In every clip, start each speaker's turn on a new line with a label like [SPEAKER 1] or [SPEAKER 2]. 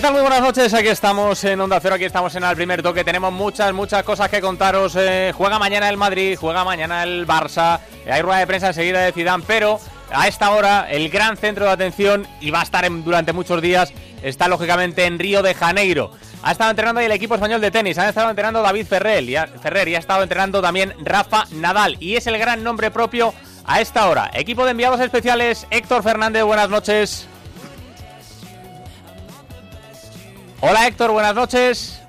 [SPEAKER 1] ¿Qué tal? Muy buenas noches. Aquí estamos en Onda Cero, aquí estamos en el primer toque. Tenemos muchas, muchas cosas que contaros. Eh, juega mañana el Madrid, juega mañana el Barça. Eh, hay rueda de prensa enseguida de Zidane, pero a esta hora el gran centro de atención y va a estar durante muchos días está lógicamente en Río de Janeiro. Ha estado entrenando ahí el equipo español de tenis, ha estado entrenando David Ferrer y ha, Ferrer y ha estado entrenando también Rafa Nadal y es el gran nombre propio a esta hora. Equipo de enviados especiales Héctor Fernández, buenas noches. Hola Héctor, buenas noches.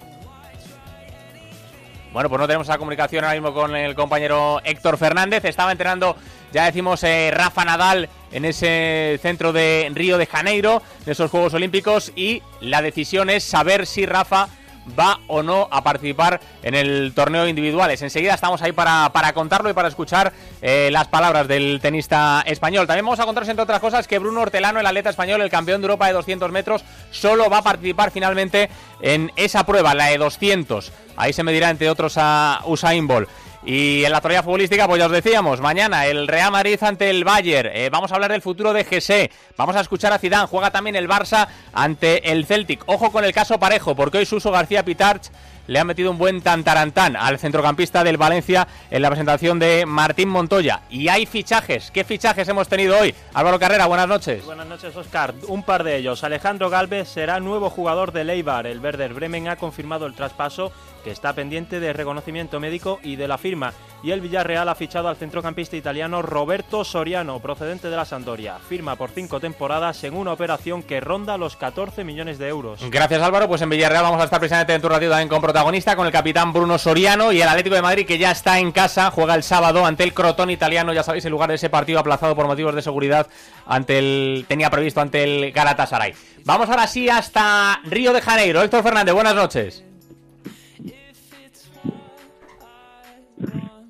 [SPEAKER 1] Bueno, pues no tenemos la comunicación ahora mismo con el compañero Héctor Fernández. Estaba entrenando, ya decimos, eh, Rafa Nadal en ese centro de Río de Janeiro, de esos Juegos Olímpicos. Y la decisión es saber si Rafa va o no a participar en el torneo individuales. Enseguida estamos ahí para, para contarlo y para escuchar eh, las palabras del tenista español. También vamos a contaros, entre otras cosas, que Bruno Hortelano, el atleta español, el campeón de Europa de 200 metros, solo va a participar finalmente en esa prueba, la de 200. Ahí se medirá, entre otros, a Usain Bolt. Y en la actualidad futbolística, pues ya os decíamos, mañana el Real Madrid ante el Bayern. Eh, vamos a hablar del futuro de GC. Vamos a escuchar a Zidane. Juega también el Barça ante el Celtic. Ojo con el caso parejo, porque hoy Suso García Pitarch le ha metido un buen tantarantán al centrocampista del Valencia en la presentación de Martín Montoya. Y hay fichajes. ¿Qué fichajes hemos tenido hoy? Álvaro Carrera, buenas noches.
[SPEAKER 2] Buenas noches, Oscar. Un par de ellos. Alejandro Galvez será nuevo jugador de Leibar. El Werder Bremen ha confirmado el traspaso que está pendiente de reconocimiento médico y de la firma. Y el Villarreal ha fichado al centrocampista italiano Roberto Soriano, procedente de la Sampdoria. Firma por cinco temporadas en una operación que ronda los 14 millones de euros.
[SPEAKER 1] Gracias Álvaro, pues en Villarreal vamos a estar precisamente en tu ratito también con protagonista, con el capitán Bruno Soriano y el Atlético de Madrid que ya está en casa, juega el sábado ante el Crotón italiano, ya sabéis, el lugar de ese partido aplazado por motivos de seguridad ante el tenía previsto ante el Galatasaray. Vamos ahora sí hasta Río de Janeiro. Héctor Fernández, buenas noches.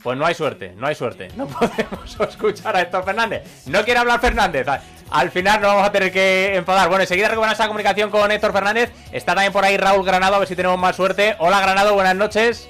[SPEAKER 1] Pues no hay suerte, no hay suerte. No podemos escuchar a Héctor Fernández. No quiere hablar Fernández. Al final no vamos a tener que enfadar. Bueno, enseguida recuperamos esa comunicación con Héctor Fernández. Está también por ahí Raúl Granado, a ver si tenemos más suerte. Hola Granado, buenas noches.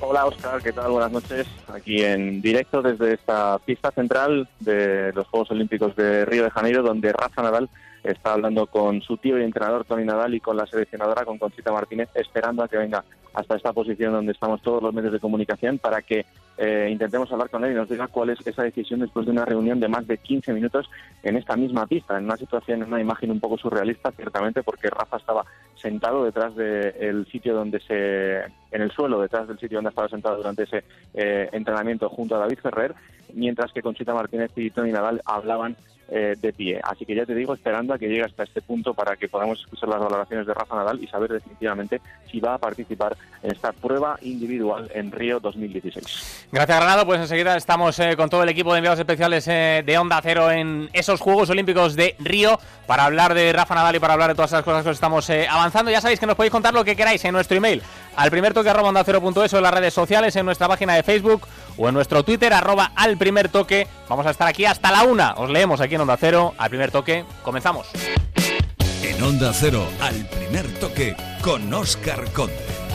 [SPEAKER 3] Hola Oscar, ¿qué tal? Buenas noches. Aquí en directo desde esta pista central de los Juegos Olímpicos de Río de Janeiro, donde Rafa Nadal está hablando con su tío y entrenador Tony Nadal y con la seleccionadora, con Conchita Martínez, esperando a que venga hasta esta posición donde estamos todos los medios de comunicación para que eh, intentemos hablar con él y nos diga cuál es esa decisión después de una reunión de más de 15 minutos en esta misma pista, en una situación, en una imagen un poco surrealista, ciertamente, porque Rafa estaba sentado detrás del sitio donde se, en el suelo, detrás del sitio donde estaba sentado durante ese eh, entrenamiento junto a David Ferrer, mientras que Conchita Martínez y Tony Nadal hablaban eh, de pie. Así que ya te digo, esperando a que llegue hasta este punto para que podamos escuchar las valoraciones de Rafa Nadal y saber definitivamente si va a participar en esta prueba individual en Río 2016.
[SPEAKER 1] Gracias, Granado. Pues enseguida estamos eh, con todo el equipo de enviados especiales eh, de Onda Cero en esos Juegos Olímpicos de Río para hablar de Rafa Nadal y para hablar de todas esas cosas que os estamos avanzando. Ya sabéis que nos podéis contar lo que queráis en nuestro email al primer toque arroba onda cero punto eso en las redes sociales, en nuestra página de Facebook o en nuestro Twitter arroba al primer toque. Vamos a estar aquí hasta la una. Os leemos aquí en Onda Cero al primer toque. Comenzamos.
[SPEAKER 4] En Onda Cero al primer toque con Oscar Conde.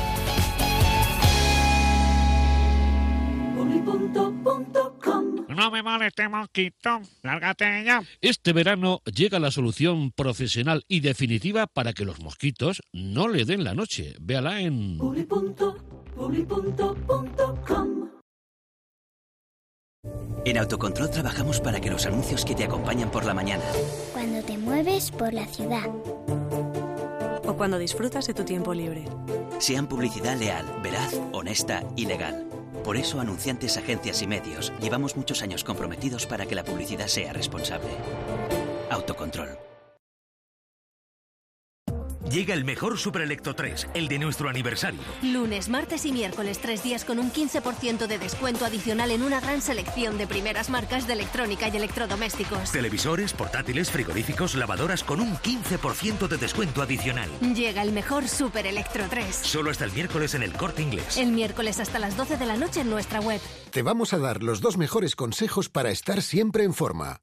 [SPEAKER 5] Este mosquito. Lárgate ya.
[SPEAKER 6] Este verano llega la solución profesional y definitiva para que los mosquitos no le den la noche. Véala en...
[SPEAKER 7] En Autocontrol trabajamos para que los anuncios que te acompañan por la mañana.
[SPEAKER 8] Cuando te mueves por la ciudad.
[SPEAKER 9] O cuando disfrutas de tu tiempo libre.
[SPEAKER 7] Sean publicidad leal, veraz, honesta y legal. Por eso, anunciantes, agencias y medios, llevamos muchos años comprometidos para que la publicidad sea responsable. Autocontrol.
[SPEAKER 10] Llega el mejor Super Electro 3, el de nuestro aniversario.
[SPEAKER 11] Lunes, martes y miércoles, tres días con un 15% de descuento adicional en una gran selección de primeras marcas de electrónica y electrodomésticos.
[SPEAKER 10] Televisores, portátiles, frigoríficos, lavadoras con un 15% de descuento adicional.
[SPEAKER 11] Llega el mejor Super Electro 3.
[SPEAKER 10] Solo hasta el miércoles en el corte inglés.
[SPEAKER 11] El miércoles hasta las 12 de la noche en nuestra web.
[SPEAKER 12] Te vamos a dar los dos mejores consejos para estar siempre en forma.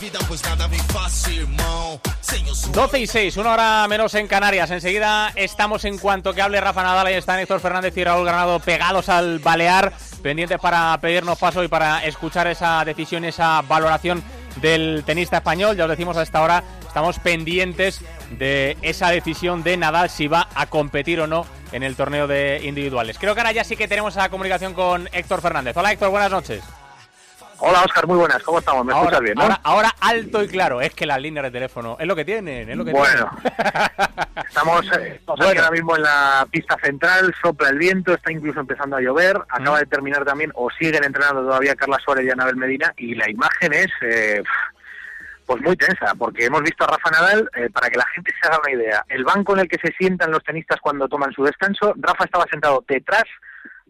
[SPEAKER 13] Vida, pois nada me fácil, irmão. Sem o suor.
[SPEAKER 1] 12 y 6, una hora menos en Canarias. Enseguida estamos en cuanto que hable Rafa Nadal. Ahí están Héctor Fernández y Raúl Granado pegados al balear, pendientes para pedirnos paso y para escuchar esa decisión, esa valoración del tenista español. Ya os decimos a esta hora, estamos pendientes de esa decisión de Nadal si va a competir o no en el torneo de individuales. Creo que ahora ya sí que tenemos esa comunicación con Héctor Fernández. Hola Héctor, buenas noches.
[SPEAKER 14] Hola Oscar, muy buenas, ¿cómo estamos? ¿Me
[SPEAKER 1] ahora,
[SPEAKER 14] escuchas bien, no?
[SPEAKER 1] ahora, ahora alto y claro, es que las líneas de teléfono es lo que tienen, es lo que
[SPEAKER 14] Bueno,
[SPEAKER 1] tienen.
[SPEAKER 14] estamos, eh, ahora mismo en la pista central, sopla el viento, está incluso empezando a llover, acaba de terminar también, o siguen entrenando todavía Carla Suárez y Anabel Medina, y la imagen es eh, pues muy tensa, porque hemos visto a Rafa Nadal, eh, para que la gente se haga una idea, el banco en el que se sientan los tenistas cuando toman su descanso, Rafa estaba sentado detrás,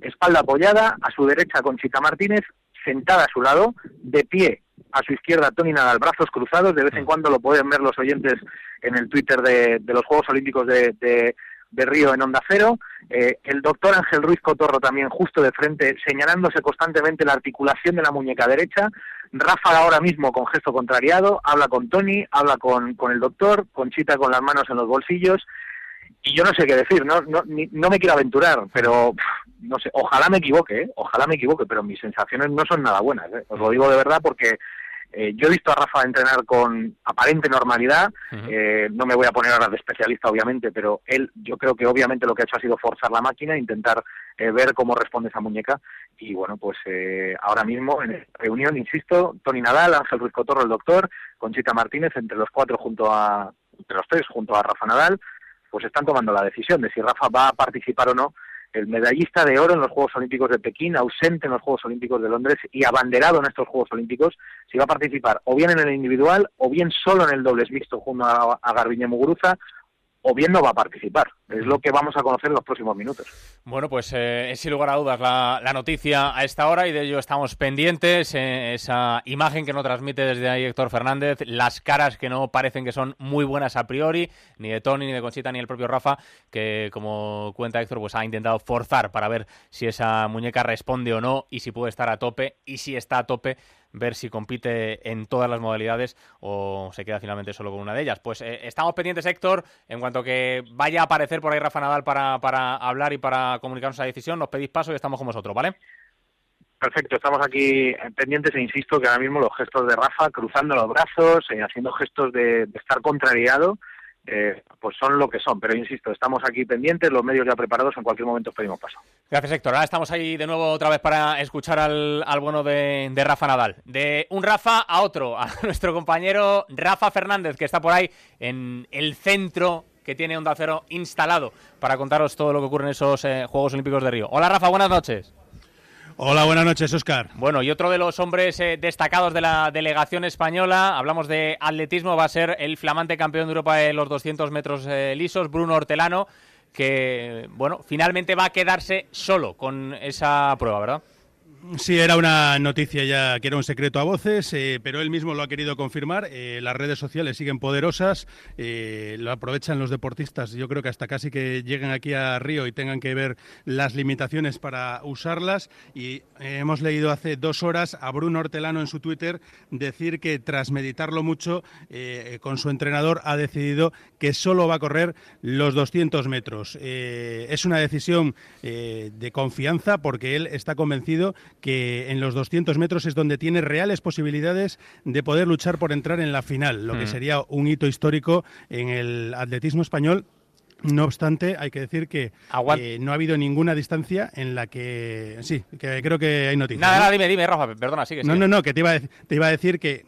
[SPEAKER 14] espalda apoyada, a su derecha Conchita Martínez, sentada a su lado, de pie a su izquierda Tony Nadal, brazos cruzados, de vez en cuando lo pueden ver los oyentes en el Twitter de, de los Juegos Olímpicos de, de, de Río en Onda Cero, eh, el doctor Ángel Ruiz Cotorro también justo de frente, señalándose constantemente la articulación de la muñeca derecha, Rafa ahora mismo con gesto contrariado, habla con Tony, habla con, con el doctor, Conchita con las manos en los bolsillos, y yo no sé qué decir, no, no, ni- no me quiero aventurar, pero pff, no sé, ojalá me equivoque, ¿eh? ojalá me equivoque, pero mis sensaciones no son nada buenas, ¿eh? os lo digo de verdad porque eh, yo he visto a Rafa entrenar con aparente normalidad, eh, no me voy a poner ahora de especialista obviamente, pero él yo creo que obviamente lo que ha hecho ha sido forzar la máquina, intentar eh, ver cómo responde esa muñeca y bueno, pues eh, ahora mismo en esta reunión, insisto, Tony Nadal, Ángel Ruiz Cotorro, el doctor, Conchita Martínez, entre los cuatro junto a, entre los tres junto a Rafa Nadal, pues están tomando la decisión de si Rafa va a participar o no. El medallista de oro en los Juegos Olímpicos de Pekín, ausente en los Juegos Olímpicos de Londres y abanderado en estos Juegos Olímpicos, si va a participar o bien en el individual o bien solo en el dobles mixto junto a, a Garbiñe Muguruza o bien no va a participar. Es lo que vamos a conocer en los próximos minutos.
[SPEAKER 1] Bueno, pues eh, es sin lugar a dudas la, la noticia a esta hora y de ello estamos pendientes. eh, esa imagen que nos transmite desde ahí Héctor Fernández, las caras que no parecen que son muy buenas a priori, ni de Tony, ni de Conchita, ni el propio Rafa, que como cuenta Héctor, pues ha intentado forzar para ver si esa muñeca responde o no y si puede estar a tope y si está a tope ver si compite en todas las modalidades o se queda finalmente solo con una de ellas. Pues eh, estamos pendientes, Héctor, en cuanto que vaya a aparecer por ahí Rafa Nadal para, para hablar y para comunicarnos esa decisión, nos pedís paso y estamos con vosotros, ¿vale?
[SPEAKER 14] Perfecto, estamos aquí pendientes e insisto que ahora mismo los gestos de Rafa, cruzando los brazos, eh, haciendo gestos de estar contrariado, eh, pues son lo que son. Pero insisto, estamos aquí pendientes, los medios ya preparados, en cualquier momento os pedimos paso.
[SPEAKER 1] Gracias, Héctor. Ahora estamos ahí de nuevo otra vez para escuchar al, al bueno de, Rafa Nadal. De un Rafa a otro, a nuestro compañero Rafa Fernández, que está por ahí en el centro que tiene Onda Cero instalado para contaros todo lo que ocurre en esos eh, Juegos Olímpicos de Río. Hola, Rafa, buenas noches.
[SPEAKER 15] Hola, buenas noches, Oscar.
[SPEAKER 1] Bueno, y otro de los hombres eh, destacados de la delegación española, hablamos de atletismo, va a ser el flamante campeón de Europa en los 200 metros eh, lisos, Bruno Hortelano, que, bueno, finalmente va a quedarse solo con esa prueba, ¿verdad?
[SPEAKER 15] Sí, era una noticia ya que era un secreto a voces, eh, pero él mismo lo ha querido confirmar. Eh, las redes sociales siguen poderosas, eh, lo aprovechan los deportistas. Yo creo que hasta casi que lleguen aquí a Río y tengan que ver las limitaciones para usarlas. Y hemos leído hace dos horas a Bruno Hortelano en su Twitter decir que tras meditarlo mucho con su entrenador ha decidido que solo va a correr los 200 metros. Es una decisión de confianza porque él está convencido que en los 200 metros es donde tiene reales posibilidades de poder luchar por entrar en la final, lo que
[SPEAKER 1] Mm.
[SPEAKER 15] sería un hito histórico en el atletismo español. No obstante, hay que decir que eh, no ha habido ninguna distancia en la que... Sí, que creo que hay noticias.
[SPEAKER 1] Nada,
[SPEAKER 15] ¿no?
[SPEAKER 1] nada, dime, dime, Rafa, perdona, sigue,
[SPEAKER 15] No,
[SPEAKER 1] sigue.
[SPEAKER 15] no, no, que te iba, a, te iba a decir que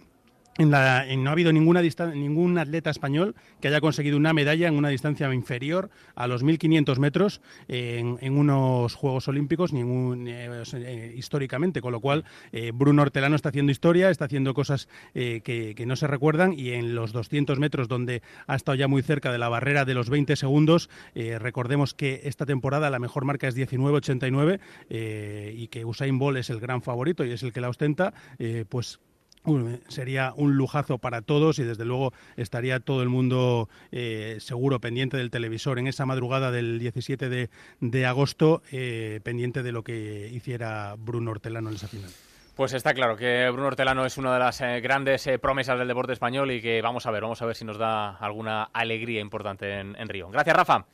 [SPEAKER 15] en la, no ha habido ninguna ningún atleta español que haya conseguido una medalla en una distancia inferior a los 1.500 metros en, unos Juegos Olímpicos ningún, eh, eh, históricamente, con lo cual eh, Bruno Hortelano está haciendo historia, está haciendo cosas que, no se recuerdan y en los 200 metros donde ha estado ya muy cerca de la barrera de los 20 segundos, recordemos que esta temporada la mejor marca es 19.89 y que Usain Bolt es el gran favorito y es el que la ostenta, pues sería un lujazo para todos y desde luego estaría todo el mundo eh, seguro pendiente del televisor en esa madrugada del 17 de, agosto, eh, pendiente de lo que hiciera Bruno Hortelano en esa final.
[SPEAKER 1] Pues está claro que Bruno Hortelano es una de las eh, grandes promesas del deporte español y que vamos a ver, vamos a ver si nos da alguna alegría importante en Río. Gracias, Rafa.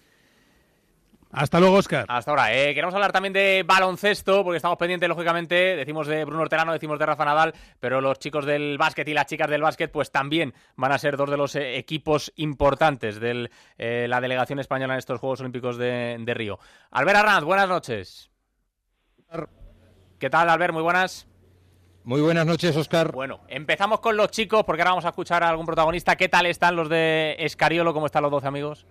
[SPEAKER 15] Hasta luego, Oscar.
[SPEAKER 1] Hasta ahora. Eh, queremos hablar también de baloncesto, porque estamos pendientes, lógicamente, decimos de Bruno Hortelano, decimos de Rafa Nadal, pero los chicos del básquet y las chicas del básquet, pues también van a ser dos de los eh, equipos importantes de eh, la delegación española en estos Juegos Olímpicos de, Río. Albert Arranz, buenas noches. ¿Qué tal, Albert? Muy buenas.
[SPEAKER 16] Muy buenas noches, Oscar.
[SPEAKER 1] Bueno, empezamos con los chicos, porque ahora vamos a escuchar a algún protagonista. ¿Qué tal están los de Escariolo? ¿Cómo están los 12 amigos?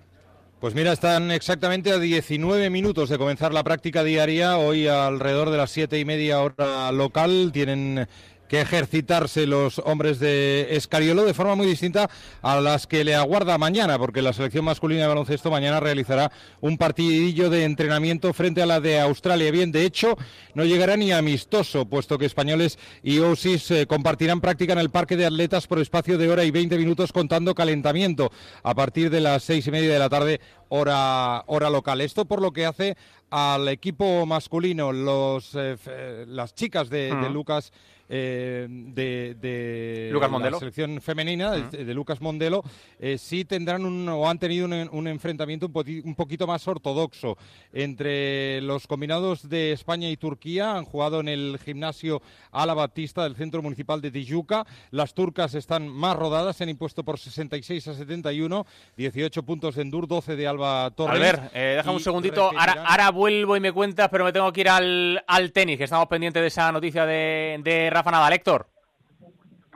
[SPEAKER 16] Pues mira, están exactamente a 19 minutos de comenzar la práctica diaria. Hoy alrededor de las siete y media hora local tienen que ejercitarse los hombres de Escariolo de forma muy distinta a las que le aguarda mañana, porque la selección masculina de baloncesto mañana realizará un partidillo de entrenamiento frente a la de Australia. Bien, de hecho, no llegará ni amistoso, puesto que españoles y OSIS eh, compartirán práctica en el parque de atletas por espacio de hora y 20 minutos contando calentamiento a partir de las seis y media de la tarde, hora, hora local. Esto por lo que hace al equipo masculino, los, eh, las chicas de, de Lucas eh, de, la selección femenina, de, Lucas Mondelo, eh, sí tendrán un, o han tenido un, enfrentamiento un, poquito más ortodoxo entre los combinados de España y Turquía. Han jugado en el gimnasio Ala Batista del Centro Municipal de Tijuca. Las turcas están más rodadas, se han impuesto por 66 a 71, 18 puntos de Endur, 12 de Alba Torres. A
[SPEAKER 1] ver, eh, déjame un segundito. Ahora, vuelvo y me cuentas, pero me tengo que ir al, al tenis, que estamos pendientes de esa noticia de, de Rafa Nadal, Héctor.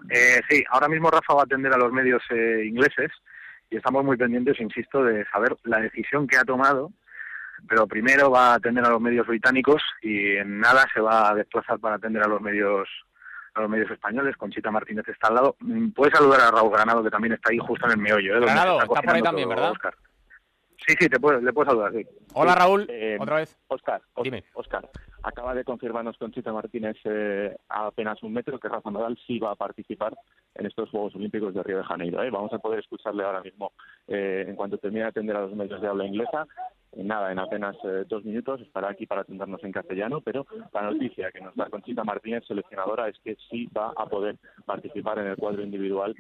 [SPEAKER 14] Eh, sí, ahora mismo Rafa va a atender a los medios eh, ingleses y estamos muy pendientes, insisto, de saber la decisión que ha tomado. Pero primero va a atender a los medios británicos y en nada se va a desplazar para atender a los medios a los medios españoles. Conchita Martínez está al lado. Puedes saludar a Raúl Granado, que también está ahí justo en el meollo. ¿eh?
[SPEAKER 1] Granado, está, por ahí también, ¿verdad?
[SPEAKER 14] Sí, sí, te puedes, le puedes saludar, sí.
[SPEAKER 1] Hola, Raúl, eh, otra vez.
[SPEAKER 3] Oscar, Dime. Oscar, acaba de confirmarnos Conchita Martínez eh, a apenas un metro que Rafa Nadal sí va a participar en estos Juegos Olímpicos de Río de Janeiro. ¿eh? Vamos a poder escucharle ahora mismo eh, en cuanto termine de atender a los medios de habla inglesa. nada, en apenas dos minutos estará aquí para atendernos en castellano, pero la noticia que nos da Conchita Martínez, seleccionadora, es que sí va a poder participar en el cuadro individual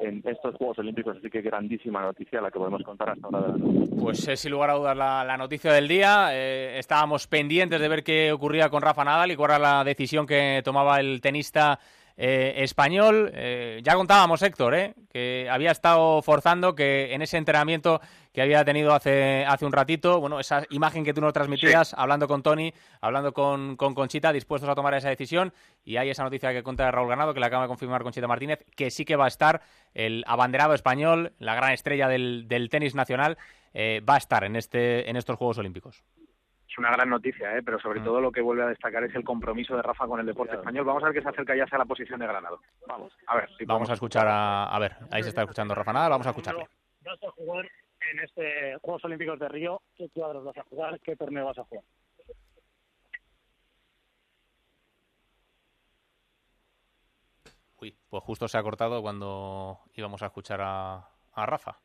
[SPEAKER 3] en estos Juegos Olímpicos, así que grandísima noticia la que podemos contar hasta ahora.
[SPEAKER 1] Pues es sin lugar a dudas la, noticia del día. Eh, estábamos pendientes de ver qué ocurría con Rafa Nadal y cuál era la decisión que tomaba el tenista eh, español. Eh, ya contábamos, Héctor, eh, que había estado forzando que en ese entrenamiento que había tenido hace, hace un ratito, bueno, esa imagen que tú nos transmitías, hablando con Tony, hablando con, con, Conchita, dispuestos a tomar esa decisión, y hay esa noticia que cuenta Raúl Ganado, que le acaba de confirmar Conchita Martínez, que sí que va a estar el abanderado español, la gran estrella del, del tenis nacional, va a estar en, este, en estos Juegos Olímpicos
[SPEAKER 14] es una gran noticia, ¿eh? pero sobre mm. todo lo que vuelve a destacar es el compromiso de Rafa con el deporte español. Vamos a ver que se acerca ya hacia la posición de Granado. Vamos, a ver.
[SPEAKER 1] vamos a escuchar a... A ver, ahí se está escuchando Rafa Nada, vamos a escucharle.
[SPEAKER 17] Vas a jugar en este Juegos Olímpicos de Río, ¿qué cuadros vas a jugar? ¿Qué torneo vas a jugar?
[SPEAKER 1] Uy, pues justo se ha cortado cuando íbamos a escuchar a, a Rafa.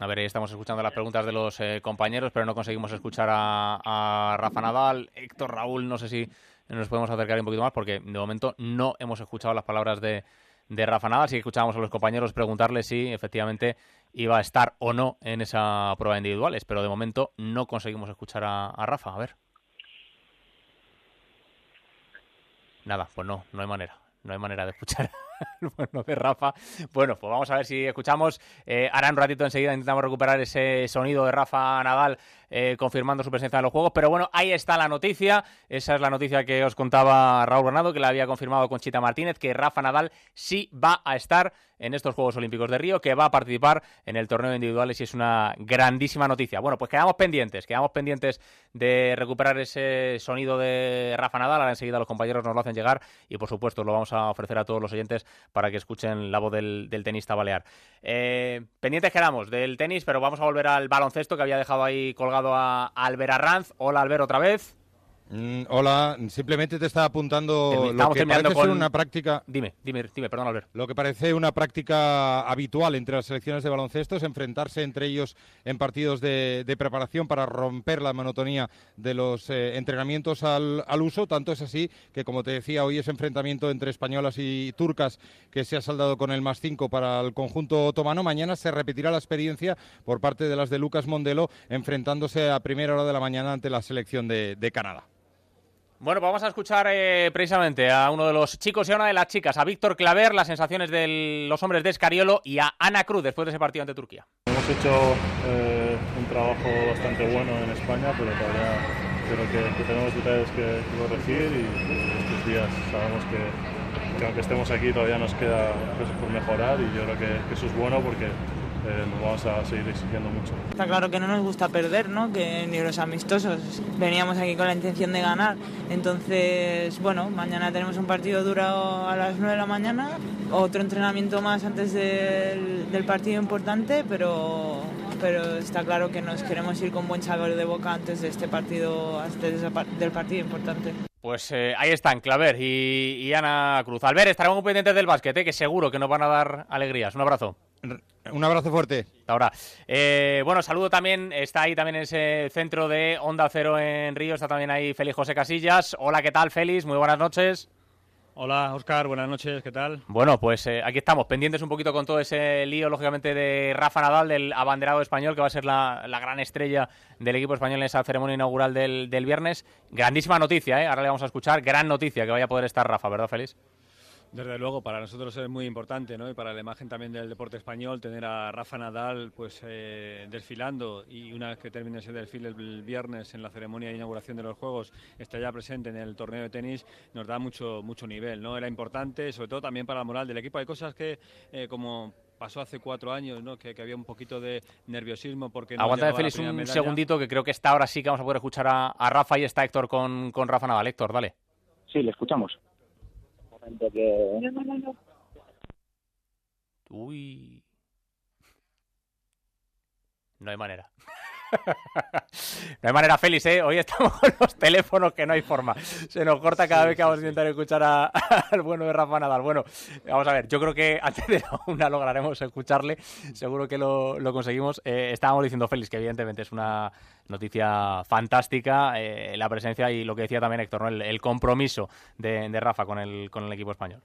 [SPEAKER 1] A ver, estamos escuchando las preguntas de los eh, compañeros, pero no conseguimos escuchar a, Rafa Nadal. Héctor Raúl, no sé si nos podemos acercar un poquito más, porque de momento no hemos escuchado las palabras de, Rafa Nadal. Sí escuchábamos a los compañeros preguntarle si efectivamente iba a estar o no en esa prueba individuales, pero de momento no conseguimos escuchar a Rafa. A ver. Nada, pues no, no hay manera. No hay manera de escuchar bueno de Rafa. Bueno, pues vamos a ver si escuchamos. Eh, ahora un ratito enseguida intentamos recuperar ese sonido de Rafa Nadal eh, confirmando su presencia en los juegos. Pero bueno, ahí está la noticia. Esa es la noticia que os contaba Raúl Bernardo, que la había confirmado Conchita Martínez, que Rafa Nadal sí va a estar en estos Juegos Olímpicos de Río, que va a participar en el torneo de individuales y es una grandísima noticia. Bueno, pues quedamos pendientes, quedamos pendientes de recuperar ese sonido de Rafa Nadal. Ahora enseguida los compañeros nos lo hacen llegar y por supuesto lo vamos a ofrecer a todos los oyentes para que escuchen la voz del, tenista balear. Eh, pendientes quedamos del tenis, pero vamos a volver al baloncesto que había dejado ahí colgado a Albert Arranz. Hola Albert otra vez.
[SPEAKER 16] Mm, hola, simplemente te estaba apuntando lo que parece ser una práctica.
[SPEAKER 1] Dime, dime, dime, perdón, Albert.
[SPEAKER 16] Lo que parece una práctica habitual entre las selecciones de baloncesto es enfrentarse entre ellos en partidos de, preparación para romper la monotonía de los eh, entrenamientos al, uso. Tanto es así que, como te decía, hoy ese enfrentamiento entre españolas y turcas que se ha saldado con el más 5 para el conjunto otomano. Mañana se repetirá la experiencia por parte de las de Lucas Mondelo enfrentándose a primera hora de la mañana ante la selección de Canadá.
[SPEAKER 1] Bueno, pues vamos a escuchar eh, precisamente a uno de los chicos y a una de las chicas, a Víctor Claver, las sensaciones de los hombres de Escariolo y a Ana Cruz después de ese partido ante Turquía.
[SPEAKER 18] Hemos hecho eh, un trabajo bastante bueno en España, pero todavía creo que, tenemos detalles que, corregir y estos días sabemos que, aunque estemos aquí todavía nos queda cosas por mejorar y yo creo que eso es bueno porque eh, nos vamos a seguir exigiendo mucho.
[SPEAKER 19] Está claro que no nos gusta perder, ¿no? que ni los amistosos. Veníamos aquí con la intención de ganar. Entonces, bueno, mañana tenemos un partido duro a las 9 de la mañana, otro entrenamiento más antes del, del partido importante, pero, pero está claro que nos queremos ir con buen sabor de boca antes de este partido, antes del partido importante.
[SPEAKER 1] Pues eh, ahí están, Claver y, Ana Cruz. Albert, estaremos muy pendientes del básquet, ¿eh? que seguro que nos van a dar alegrías. Un abrazo.
[SPEAKER 16] Un abrazo fuerte.
[SPEAKER 1] Hasta ahora. Eh, bueno, saludo también, está ahí también ese centro de Onda Cero en Río, está también ahí Félix José Casillas. Hola, ¿qué tal, Félix? Muy buenas noches.
[SPEAKER 20] Hola, Oscar, buenas noches, ¿qué tal?
[SPEAKER 1] Bueno, pues eh, aquí estamos, pendientes un poquito con todo ese lío, lógicamente, de Rafa Nadal, del abanderado español, que va a ser la, gran estrella del equipo español en esa ceremonia inaugural del, del viernes. Grandísima noticia, ¿eh? Ahora le vamos a escuchar. Gran noticia que vaya a poder estar Rafa, ¿verdad, Félix?
[SPEAKER 20] Desde luego, para nosotros es muy importante, ¿no? Y para la imagen también del deporte español, tener a Rafa Nadal, pues, eh, desfilando y una vez que termine ese desfile el viernes en la ceremonia de inauguración de los Juegos, está ya presente en el torneo de tenis, nos da mucho, mucho nivel, ¿no? Era importante, sobre todo también para la moral del equipo. Hay cosas que, eh, como pasó hace cuatro años, ¿no? Que, había un poquito de nerviosismo porque
[SPEAKER 1] no Aguanta, Félix, un segundito, que creo que está ahora sí que vamos a poder escuchar a, a Rafa y está Héctor con, con Rafa Nadal. Héctor, dale.
[SPEAKER 21] Sí, le escuchamos.
[SPEAKER 1] Uy. No hay manera. no hay manera, Félix, ¿eh? Hoy estamos con los teléfonos que no hay forma. Se nos corta cada vez que vamos a intentar escuchar al bueno de Rafa Nadal. Bueno, vamos a ver, yo creo que antes de la una lograremos escucharle. Seguro que lo, conseguimos. Eh, estábamos diciendo, Félix, que evidentemente es una noticia fantástica eh, la presencia y lo que decía también Héctor, el, compromiso de, Rafa con el, con el equipo español.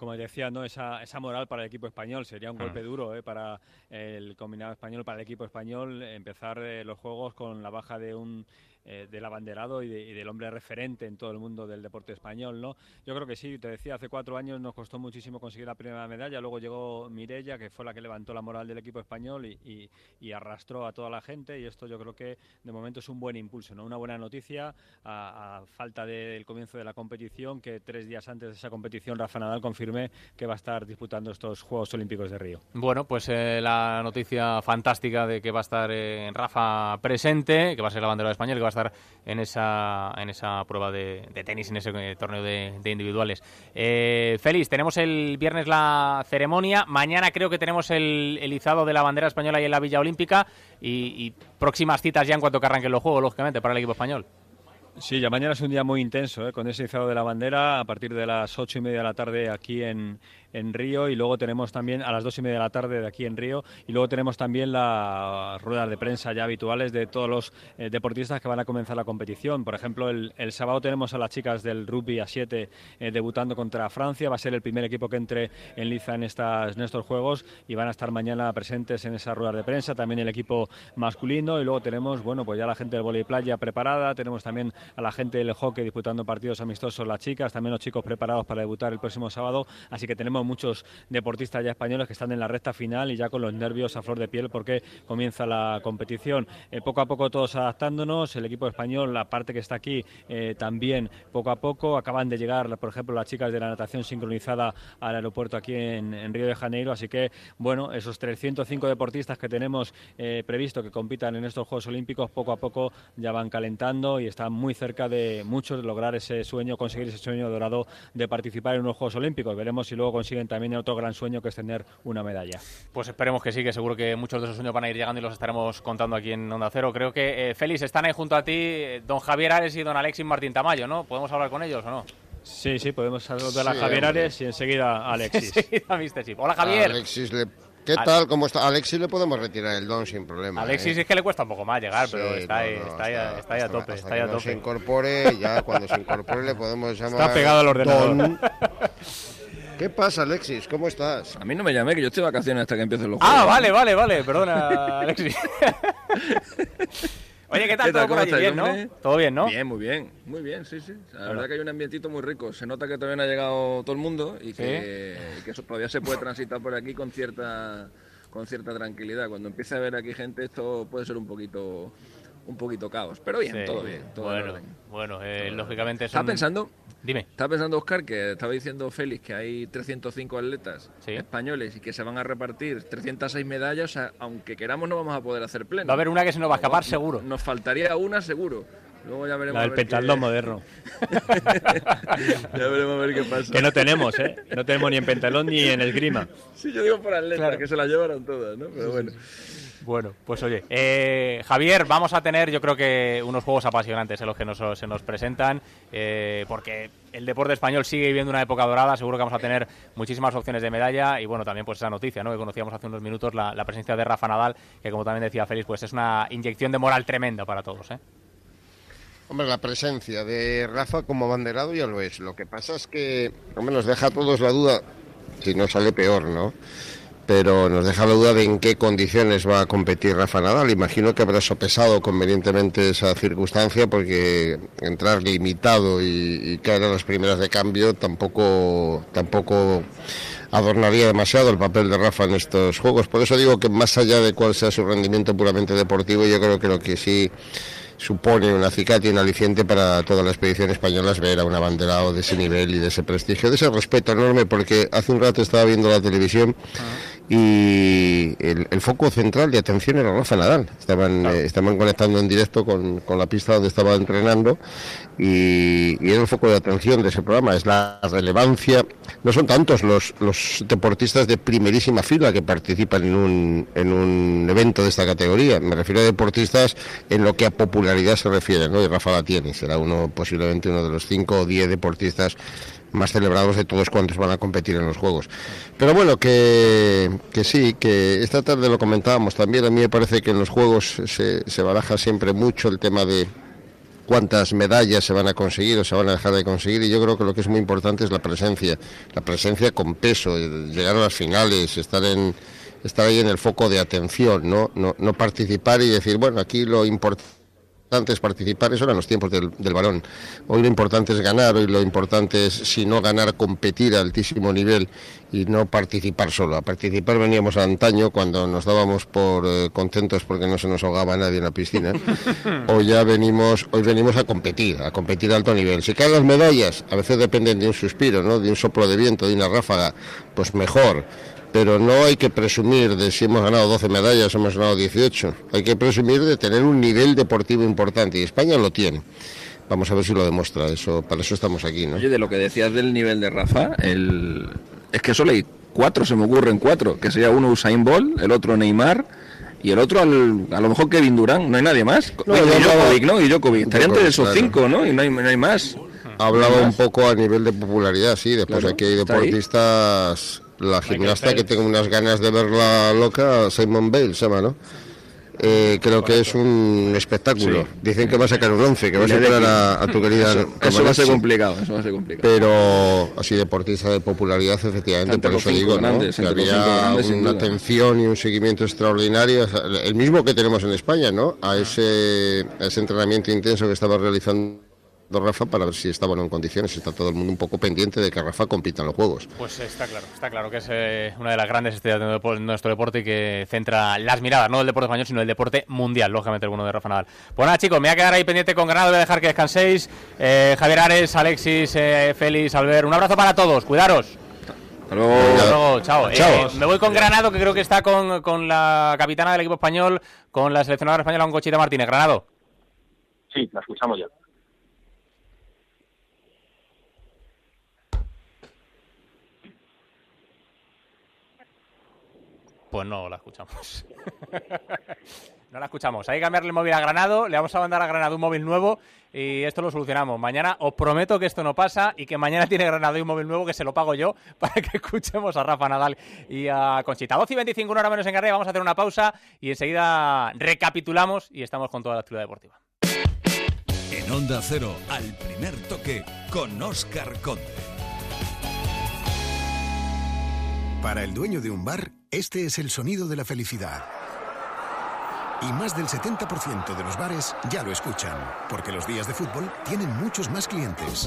[SPEAKER 20] Como decía, ¿no? esa, esa moral para el equipo español sería un mm. golpe duro ¿eh? para el combinado español, para el equipo español, empezar eh, los juegos con la baja de un eh, del abanderado y, del hombre referente en todo el mundo del deporte español, ¿no? Yo creo que sí, te decía, hace cuatro años nos costó muchísimo conseguir la primera medalla, luego llegó Mirella, que fue la que levantó la moral del equipo español y, arrastró a toda la gente y esto yo creo que de momento es un buen impulso, ¿no? Una buena noticia a, falta del comienzo de la competición, que tres días antes de esa competición Rafa Nadal confirme que va a estar disputando estos Juegos Olímpicos de Río.
[SPEAKER 1] Bueno, pues eh, la noticia fantástica de que va a estar eh, Rafa presente, que va a ser la bandera de España, que va a estar en esa, en esa prueba de, tenis, en ese eh, torneo de, individuales. Eh, Félix, tenemos el viernes la ceremonia, mañana creo que tenemos el, el izado de la bandera española y en la Villa Olímpica y, próximas citas ya en cuanto que arranquen los juegos, lógicamente, para el equipo español.
[SPEAKER 20] Sí, ya mañana es un día muy intenso, ¿eh? con ese izado de la bandera a partir de las ocho y media de la tarde aquí en, en Río y luego tenemos también a las dos y media de la tarde de aquí en Río y luego tenemos también las ruedas de prensa ya habituales de todos los eh, deportistas que van a comenzar la competición. Por ejemplo, el, sábado tenemos a las chicas del rugby a 7 eh, debutando contra Francia. Va a ser el primer equipo que entre en liza en, estas, en estos juegos y van a estar mañana presentes en esas ruedas de prensa. También el equipo masculino y luego tenemos, bueno, pues ya la gente del voleibol playa preparada. Tenemos también a la gente del hockey disputando partidos amistosos las chicas. También los chicos preparados para debutar el próximo sábado. Así que tenemos muchos deportistas ya españoles que están en la recta final y ya con los nervios a flor de piel porque comienza la competición. Eh, poco a poco todos adaptándonos, el equipo español, la parte que está aquí, eh, también poco a poco. Acaban de llegar, por ejemplo, las chicas de la natación sincronizada al aeropuerto aquí en, Río de Janeiro, así que, bueno, esos 305 deportistas que tenemos eh, previsto que compitan en estos Juegos Olímpicos, poco a poco ya van calentando y están muy cerca de muchos de lograr ese sueño, conseguir ese sueño dorado de participar en unos Juegos Olímpicos. Veremos si luego consiguen también otro gran sueño que es tener una medalla.
[SPEAKER 1] Pues esperemos que sí, que seguro que muchos de esos sueños van a ir llegando y los estaremos contando aquí en Onda Cero. Creo que, eh, Félix, están ahí junto a ti eh, don Javier Ares y don Alexis Martín Tamayo, ¿no? ¿Podemos hablar con ellos o no?
[SPEAKER 20] Sí, sí, podemos hablar de la Javier Ares y enseguida Alexis.
[SPEAKER 1] Hola, Javier.
[SPEAKER 21] Alexis ¿Qué tal? ¿Cómo está? Alexis le podemos retirar el don sin problema.
[SPEAKER 1] Alexis
[SPEAKER 21] ¿eh?
[SPEAKER 1] es que le cuesta un poco más llegar, pero está, ahí, está, ahí, está, ahí a tope. está ahí a tope.
[SPEAKER 21] se incorpore, ya cuando se incorpore le podemos llamar.
[SPEAKER 20] Está pegado al ordenador.
[SPEAKER 21] ¿Qué pasa, Alexis? ¿Cómo estás?
[SPEAKER 22] A mí no me llamé, que yo estoy de vacaciones hasta que empiecen los
[SPEAKER 1] juegos. Ah, vale, vale, vale. Perdona, Alexis. Oye, ¿qué tal? ¿Todo por allí? Bien, ¿no? ¿Todo bien, no?
[SPEAKER 22] Bien, muy bien. Muy bien, sí, sí. La verdad que hay un ambientito muy rico. Se nota que todavía no ha llegado todo el mundo y que, que eso todavía se puede transitar por aquí con cierta con cierta tranquilidad. Cuando empiece a ver aquí gente, esto puede ser un poquito un poquito caos. Pero bien, todo bien. Todo
[SPEAKER 1] bueno, bueno eh, lógicamente...
[SPEAKER 22] Estaba pensando...
[SPEAKER 1] Dime.
[SPEAKER 22] Estaba pensando, Oscar, que estaba diciendo Félix que hay 305 atletas españoles y que se van a repartir 306 medallas. aunque queramos, no vamos a poder hacer pleno.
[SPEAKER 1] Va a haber una que se nos va a escapar, seguro.
[SPEAKER 22] Nos faltaría una, seguro. Luego ya veremos.
[SPEAKER 1] La del pentatlón moderno.
[SPEAKER 22] ya veremos a ver qué pasa.
[SPEAKER 1] Que no tenemos, ¿eh? No tenemos ni en pentalón ni en el grima.
[SPEAKER 22] Sí, yo digo por atletas, que se la llevaron todas, ¿no? Pero bueno.
[SPEAKER 1] Bueno, pues oye, eh, Javier, vamos a tener yo creo que unos juegos apasionantes en los que nos, se nos presentan, eh, porque el deporte español sigue viviendo una época dorada, seguro que vamos a tener muchísimas opciones de medalla y bueno, también pues esa noticia ¿no? que conocíamos hace unos minutos, la, presencia de Rafa Nadal, que como también decía Félix, pues es una inyección de moral tremenda para todos. ¿eh?
[SPEAKER 21] Hombre, la presencia de Rafa como abanderado ya lo es. Lo que pasa es que, nos deja a todos la duda, si no sale peor, ¿no? Pero nos deja la duda de en qué condiciones va a competir Rafa Nadal. Imagino que habrá sopesado convenientemente esa circunstancia porque entrar limitado y, caer a las primeras de cambio tampoco, tampoco adornaría demasiado el papel de Rafa en estos juegos. Por eso digo que más allá de cuál sea su rendimiento puramente deportivo, yo creo que lo que sí supone un acicate y un aliciente para toda la expedición española ver a un abanderado de ese nivel y de ese prestigio, de ese respeto enorme, porque hace un rato estaba viendo la televisión y el, foco central de atención era Rafa Nadal. Estaban, eh, estaban conectando en directo con, la pista donde estaba entrenando y, era el foco de atención de ese programa. Es la relevancia. No son tantos los, los deportistas de primerísima fila que participan en un, en un evento de esta categoría. Me refiero a deportistas en lo que a popularidad se refiere, ¿no? Y Rafa la tiene, será uno, posiblemente uno de los cinco o diez deportistas más celebrados de todos cuantos van a competir en los Juegos. Pero bueno, que, que sí, que esta tarde lo comentábamos también, a mí me parece que en los Juegos se, se baraja siempre mucho el tema de cuántas medallas se van a conseguir o se van a dejar de conseguir. Y yo creo que lo que es muy importante es la presencia, la presencia con peso, llegar a las finales, estar en estar ahí en el foco de atención, no, no, no participar y decir, bueno, aquí lo importante importante es participar, eso eran los tiempos del, del, balón. Hoy lo importante es ganar, hoy lo importante es, si no ganar, competir a altísimo nivel y no participar solo. A participar veníamos a antaño cuando nos dábamos por eh, contentos porque no se nos ahogaba nadie en la piscina. hoy ya venimos, hoy venimos a competir, a competir a alto nivel. Si caen las medallas, a veces dependen de un suspiro, ¿no? de un soplo de viento, de una ráfaga, pues mejor pero no hay que presumir de si hemos ganado 12 medallas o hemos ganado 18. Hay que presumir de tener un nivel deportivo importante y España lo tiene. Vamos a ver si lo demuestra, eso, para eso estamos aquí. ¿no?
[SPEAKER 22] Oye, de lo que decías del nivel de Rafa, el... es que solo hay cuatro, se me ocurren cuatro, que sería uno Usain Bolt, el otro Neymar y el otro al, a lo mejor Kevin Durán, no hay nadie más. No, y, Djokovic, ¿no? Y Djokovic, estaría entre esos cinco, ¿no? Y no hay, no hay más.
[SPEAKER 21] Hablaba un poco a nivel de popularidad, sí, después aquí hay deportistas la gimnasta que tengo unas ganas de verla loca, Simon Bale se llama, ¿no? Eh, creo que es un espectáculo. Dicen que va a sacar un 11, que va a sacar a, tu querida.
[SPEAKER 22] Eso, va a ser complicado, eso va a ser complicado.
[SPEAKER 21] Pero así deportista de popularidad, efectivamente, por eso digo, ¿no? que había una atención y un seguimiento extraordinario, el mismo que tenemos en España, ¿no? A ese, a ese entrenamiento intenso que estaba realizando Rafa para ver si está bueno en condiciones. Está todo el mundo un poco pendiente de que Rafa compita en los juegos.
[SPEAKER 1] Pues está claro, está claro que es eh, una de las grandes estrellas de nuestro deporte y que centra las miradas, no del deporte español, sino del deporte mundial, lógicamente el bueno de Rafa Nadal. Pues nada, chicos, me voy a quedar ahí pendiente con Granado, voy a dejar que descanséis. Eh, Javier Ares, Alexis, eh, Félix, Albert, un abrazo para todos, cuidaros.
[SPEAKER 21] Hasta luego.
[SPEAKER 1] chao.
[SPEAKER 21] Chao.
[SPEAKER 1] me voy con Granado, que creo que está con, con la capitana del equipo español, con la seleccionadora española, con Cochita Martínez. Granado.
[SPEAKER 3] Sí, la escuchamos ya.
[SPEAKER 1] Pues no la escuchamos. no la escuchamos. Hay que cambiarle el móvil a Granado. Le vamos a mandar a Granado un móvil nuevo y esto lo solucionamos. Mañana os prometo que esto no pasa y que mañana tiene Granado un móvil nuevo que se lo pago yo para que escuchemos a Rafa Nadal y a Conchita. 12 y 25, una hora menos en Garrea. Vamos a hacer una pausa y enseguida recapitulamos y estamos con toda la actividad deportiva.
[SPEAKER 4] En Onda Cero, al primer toque, con Oscar Conde.
[SPEAKER 12] Para el dueño de un bar, este es el sonido de la felicidad. Y más del 70% de los bares ya lo escuchan, porque los días de fútbol tienen muchos más clientes.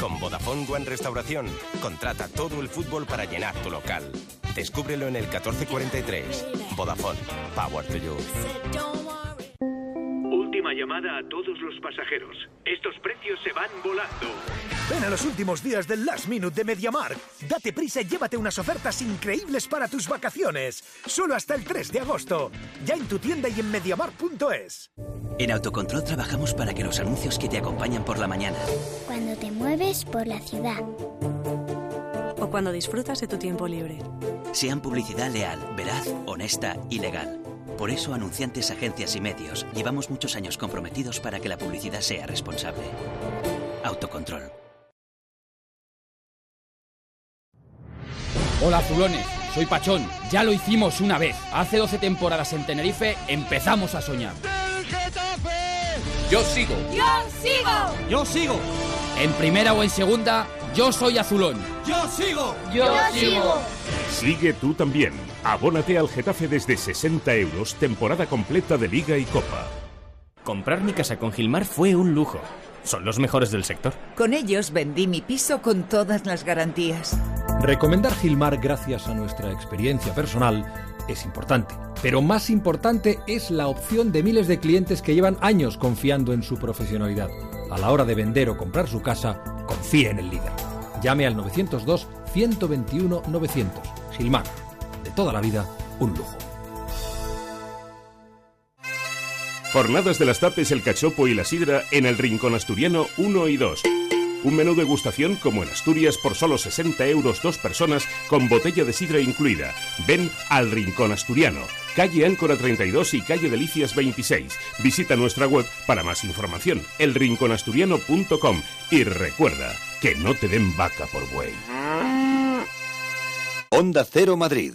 [SPEAKER 23] Con Vodafone One Restauración, contrata todo el fútbol para llenar tu local. Descúbrelo en el 1443. Vodafone, Power to You.
[SPEAKER 24] Última llamada a todos los pasajeros. Estos precios se van volando.
[SPEAKER 25] Ven a los últimos días del Last Minute de MediaMark. Date prisa y llévate unas ofertas increíbles para tus vacaciones. Solo hasta el 3 de agosto. Ya en tu tienda y en MediaMark.es.
[SPEAKER 7] En Autocontrol trabajamos para que los anuncios que te acompañan por la mañana,
[SPEAKER 8] Cuando te mueves por la ciudad.
[SPEAKER 9] O cuando disfrutas de tu tiempo libre.
[SPEAKER 7] sean publicidad leal, veraz, honesta y legal. Por eso, anunciantes, agencias y medios, llevamos muchos años comprometidos para que la publicidad sea responsable. Autocontrol.
[SPEAKER 26] Hola azulones, soy Pachón. Ya lo hicimos una vez. Hace 12 temporadas en Tenerife empezamos a soñar. Yo sigo.
[SPEAKER 27] ¡Yo sigo!
[SPEAKER 26] Yo sigo. En primera o en segunda, yo soy azulón.
[SPEAKER 27] ¡Yo sigo!
[SPEAKER 26] Yo sigo.
[SPEAKER 28] Sigue tú también. Abónate al Getafe desde 60 euros, temporada completa de Liga y Copa.
[SPEAKER 29] Comprar mi casa con Gilmar fue un lujo. Son los mejores del sector.
[SPEAKER 30] Con ellos vendí mi piso con todas las garantías.
[SPEAKER 31] Recomendar Gilmar gracias a nuestra experiencia personal es importante, pero más importante es la opción de miles de clientes que llevan años confiando en su profesionalidad. A la hora de vender o comprar su casa, confíe en el líder. Llame al 902 121 900. Gilmar, toda la vida, un lujo.
[SPEAKER 28] Jornadas de las Tapes, el cachopo y la sidra en el Rincón Asturiano 1 y 2. Un menú degustación como en Asturias por solo 60 euros dos personas con botella de sidra incluida. Ven al Rincón Asturiano, calle Áncora 32 y calle Delicias 26. Visita nuestra web para más información, elrinconasturiano.com y recuerda que no te den vaca por buey.
[SPEAKER 32] Onda Cero Madrid,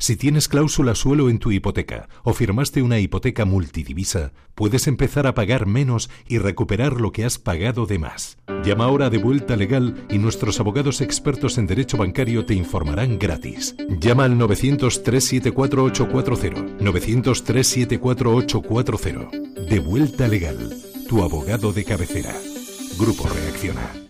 [SPEAKER 33] Si tienes cláusula suelo en tu hipoteca o firmaste una hipoteca multidivisa, puedes empezar a pagar menos y recuperar lo que has pagado de más. Llama ahora de vuelta legal y nuestros abogados expertos en derecho bancario te informarán gratis. Llama al 900-374-840. 900-374-840. De vuelta legal. Tu abogado de cabecera. Grupo Reacciona.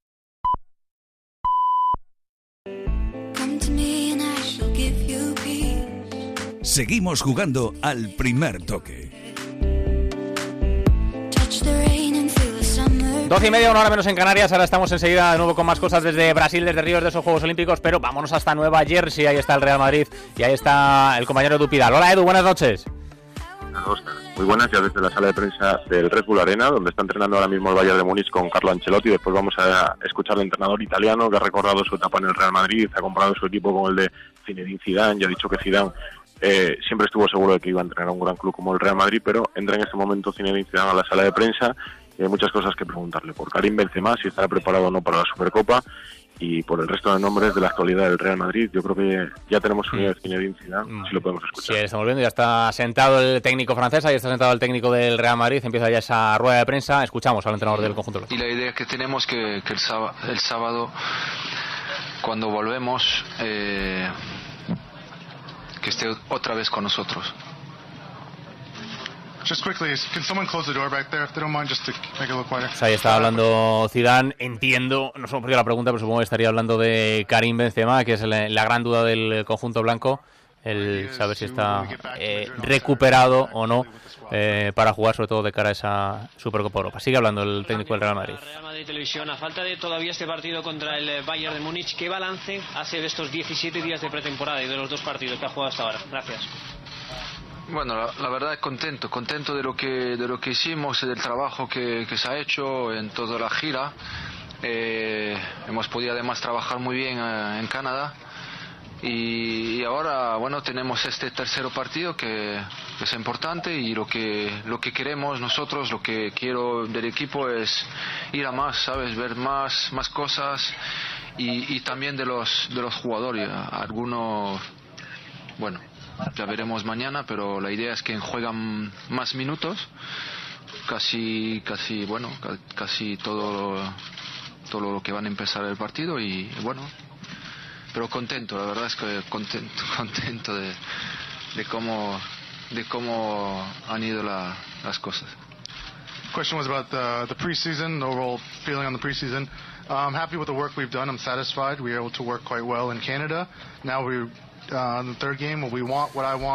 [SPEAKER 4] Seguimos jugando al primer toque.
[SPEAKER 1] 12 y media, una hora menos en Canarias. Ahora estamos enseguida de nuevo con más cosas desde Brasil, desde Ríos de esos Juegos Olímpicos. Pero vámonos hasta Nueva Jersey. Ahí está el Real Madrid y ahí está el compañero Dupidal. Hola Edu, buenas noches.
[SPEAKER 34] Muy buenas, ya desde la sala de prensa del Red Bull Arena, donde está entrenando ahora mismo el Bayern de Múnich con Carlo Ancelotti. Después vamos a escuchar al entrenador italiano que ha recordado su etapa en el Real Madrid, ha comparado su equipo con el de Zinedine Zidane y ha dicho que Zidane eh, siempre estuvo seguro de que iba a entrenar a un gran club como el Real Madrid, pero entra en este momento Zinedine Zidane a la sala de prensa y hay muchas cosas que preguntarle. Por Karim Benzema, si estará preparado o no para la Supercopa, y por el resto de nombres de la actualidad del Real Madrid. Yo creo que ya tenemos unido mm. Zinedine Zidane, mm. si lo podemos escuchar.
[SPEAKER 1] Sí, estamos viendo, ya está sentado el técnico francés, ahí está sentado el técnico del Real Madrid, empieza ya esa rueda de prensa, escuchamos al entrenador del conjunto.
[SPEAKER 35] Y la idea que tenemos que, que el, sábado, el sábado, cuando volvemos, eh, que esté otra vez con nosotros.
[SPEAKER 1] ahí está hablando Zidane. Entiendo, no solo porque la pregunta, pero supongo que estaría hablando de Karim Benzema, que es la, gran duda del conjunto blanco. El saber si está eh, recuperado o no eh, para jugar, sobre todo de cara a esa Supercopa Europa. Sigue hablando el técnico del Real Madrid.
[SPEAKER 36] Real Madrid Televisión, a falta de todavía este partido contra el eh, Bayern de Múnich, ¿qué balance hace de estos 17 días de pretemporada y de los dos partidos que ha jugado hasta ahora? Gracias.
[SPEAKER 35] Bueno, la, verdad es contento, contento de lo que de lo que hicimos, del trabajo que, se ha hecho en toda la gira. Eh, hemos podido además trabajar muy bien eh, en Canadá y, ahora bueno tenemos este tercer partido que, es importante y lo que lo que queremos nosotros, lo que quiero del equipo es ir a más, sabes, ver más más cosas y, y también de los de los jugadores, algunos bueno ya veremos mañana, pero la idea es que juegan más minutos, casi, casi, bueno, casi todo, todo lo que van a empezar el partido y bueno, pero contento, la verdad es que contento, contento de, de cómo, de cómo han ido la, las cosas.
[SPEAKER 37] Question was about the, the preseason, the overall feeling on the preseason. I'm happy with the work we've done. I'm satisfied. We were able to work quite well in Canada. Now we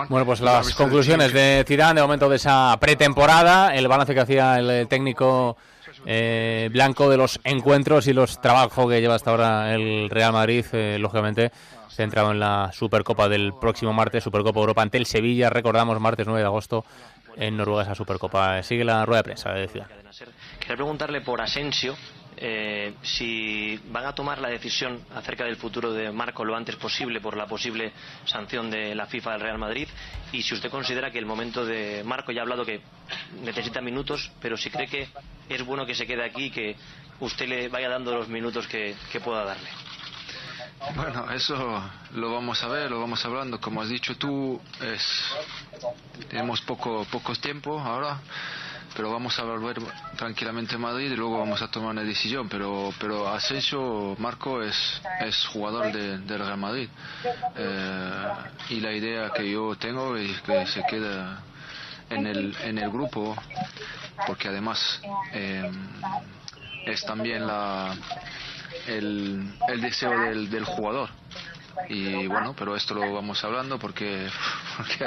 [SPEAKER 1] bueno, pues las conclusiones de Zidane de momento de esa pretemporada, el balance que hacía el técnico eh, blanco de los encuentros y los trabajos que lleva hasta ahora el Real Madrid, eh, lógicamente centrado en la Supercopa del próximo martes, Supercopa Europa ante el Sevilla, recordamos martes 9 de agosto en Noruega esa Supercopa. Sigue la rueda de prensa de.
[SPEAKER 36] Quería preguntarle por Asensio, eh, si van a tomar la decisión acerca del futuro de Marco lo antes posible por la posible sanción de la FIFA del Real Madrid y si usted considera que el momento de Marco ya ha hablado que necesita minutos, pero si cree que es bueno que se quede aquí y que usted le vaya dando los minutos que, pueda darle.
[SPEAKER 35] Bueno, eso lo vamos a ver, lo vamos hablando. Como has dicho tú, es, tenemos poco, poco tiempo ahora pero vamos a volver tranquilamente a Madrid y luego vamos a tomar una decisión. Pero, pero Asensio, Marco, es, es jugador de, del Real Madrid. Eh, y la idea que yo tengo es que se quede en el, en el grupo, porque además eh, es también la, el, el deseo del, del jugador y bueno, pero esto lo vamos hablando porque, porque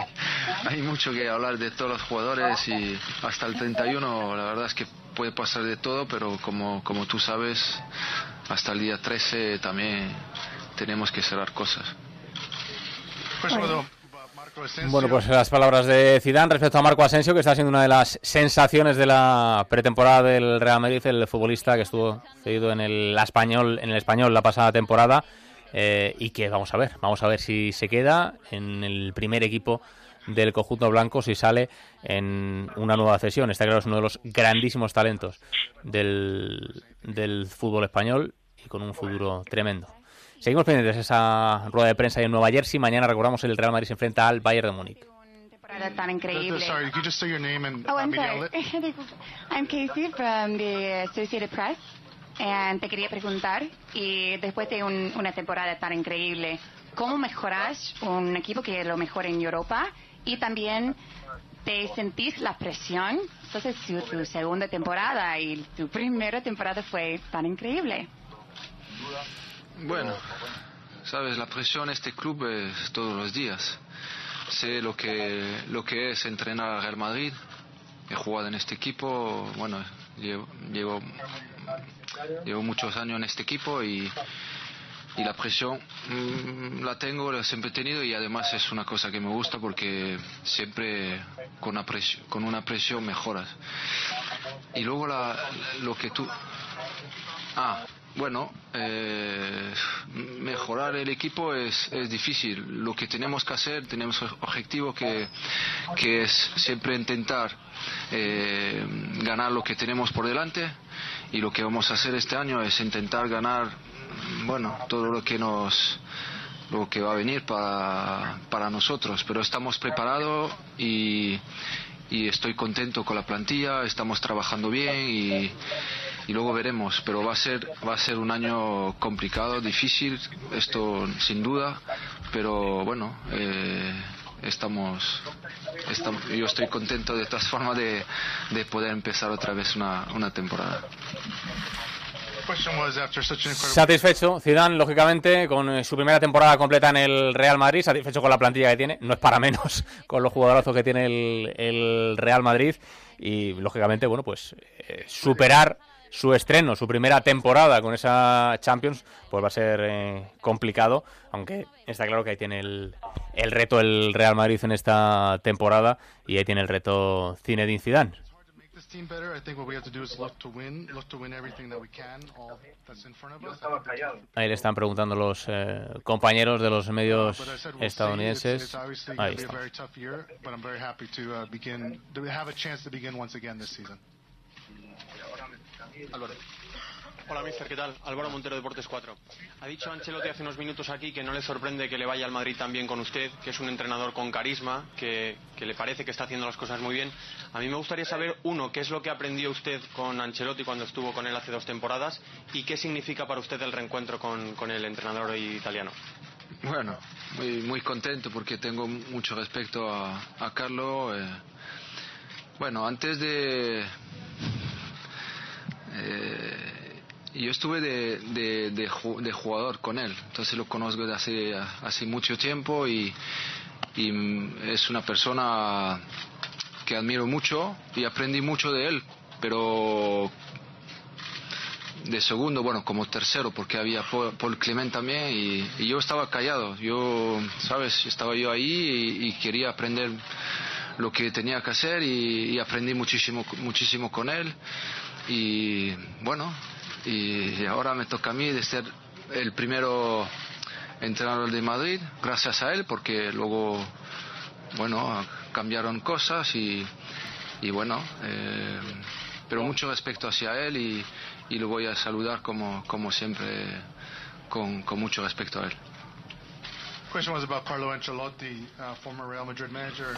[SPEAKER 35] hay, mucho que hablar de todos los jugadores y hasta el 31 la verdad es que puede pasar de todo, pero como, como tú sabes, hasta el día 13 también tenemos que cerrar cosas.
[SPEAKER 1] Bueno, pues las palabras de Zidane respecto a Marco Asensio, que está siendo una de las sensaciones de la pretemporada del Real Madrid, el futbolista que estuvo cedido en el español, en el español la pasada temporada eh, y que vamos a ver, vamos a ver si se queda en el primer equipo del conjunto blanco, si sale en una nueva cesión. Está claro, es uno de los grandísimos talentos del, del fútbol español y con un futuro tremendo. Seguimos pendientes de esa rueda de prensa en Nueva Jersey. Mañana recordamos el Real Madrid se enfrenta al Bayern de Múnich.
[SPEAKER 38] tan increíble.
[SPEAKER 37] Sorry, could you just say your name and
[SPEAKER 38] Oh, I'm sorry. Casey from the Associated Press. And te quería preguntar, y después de un- una temporada tan increíble, ¿cómo mejoras un equipo que es lo mejor en Europa? Y también, ¿te sentís la presión? Entonces, tu, segunda temporada y tu primera temporada fue tan increíble.
[SPEAKER 35] Bueno, sabes, la presión en este club es todos los días. Sé lo que, lo que es entrenar al Real Madrid. He jugado en este equipo, bueno, llevo, llevo muchos años en este equipo y, y la presión mm, la tengo, la siempre he tenido y además es una cosa que me gusta porque siempre con una presión, con una presión mejoras. Y luego la, lo que tú... Ah, bueno, eh, mejorar el equipo es, es difícil. Lo que tenemos que hacer, tenemos objetivo que, que es siempre intentar eh, ganar lo que tenemos por delante y lo que vamos a hacer este año es intentar ganar, bueno, todo lo que nos lo que va a venir para, para nosotros, pero estamos preparados y, y estoy contento con la plantilla, estamos trabajando bien y, y luego veremos, pero va a ser va a ser un año complicado, difícil, esto sin duda, pero bueno, eh, estamos, estamos yo estoy contento de todas formas de, de poder empezar otra vez una, una temporada.
[SPEAKER 37] Question was after such an incredible
[SPEAKER 1] Satisfecho, Zidane, lógicamente, con eh, su primera temporada completa en el Real Madrid, satisfecho con la plantilla que tiene, no es para menos con los jugadorazos que tiene el, el Real Madrid y, lógicamente, bueno, pues eh, superar su estreno, su primera temporada con esa Champions, pues va a ser eh, complicado, aunque está claro que ahí tiene el, el reto el Real Madrid en esta temporada y ahí tiene el reto Zinedine Zidane. Ahí le están preguntando los eh, compañeros de los medios estadounidenses. Ahí está.
[SPEAKER 37] Season.
[SPEAKER 39] Hola, mister, ¿qué tal? Álvaro Montero, Deportes 4. Ha dicho Ancelotti hace unos minutos aquí que no le sorprende que le vaya al Madrid tan bien con usted, que es un entrenador con carisma, que, que le parece que está haciendo las cosas muy bien. A mí me gustaría saber, uno, qué es lo que aprendió usted con Ancelotti cuando estuvo con él hace dos temporadas y qué significa para usted el reencuentro con, con el entrenador italiano.
[SPEAKER 35] Bueno, muy, muy contento porque tengo mucho respeto a, a Carlo. eh. bueno, antes de... eh, yo estuve de, de, de de jugador con él, entonces lo conozco de hace, hace mucho tiempo y, y es una persona que admiro mucho y aprendí mucho de él, pero de segundo, bueno, como tercero, porque había Paul, Paul Clement también y, yo estaba callado. Yo, ¿sabes? Estaba yo ahí y, y quería aprender lo que tenía que hacer y, y aprendí muchísimo, muchísimo con él. Y bueno, y ahora me toca a mí de ser el primero entrenador de Madrid, gracias a él, porque luego, bueno, cambiaron cosas y, y bueno, eh, pero mucho respeto hacia él y, y lo voy a saludar como, como siempre, con, con mucho respeto a él.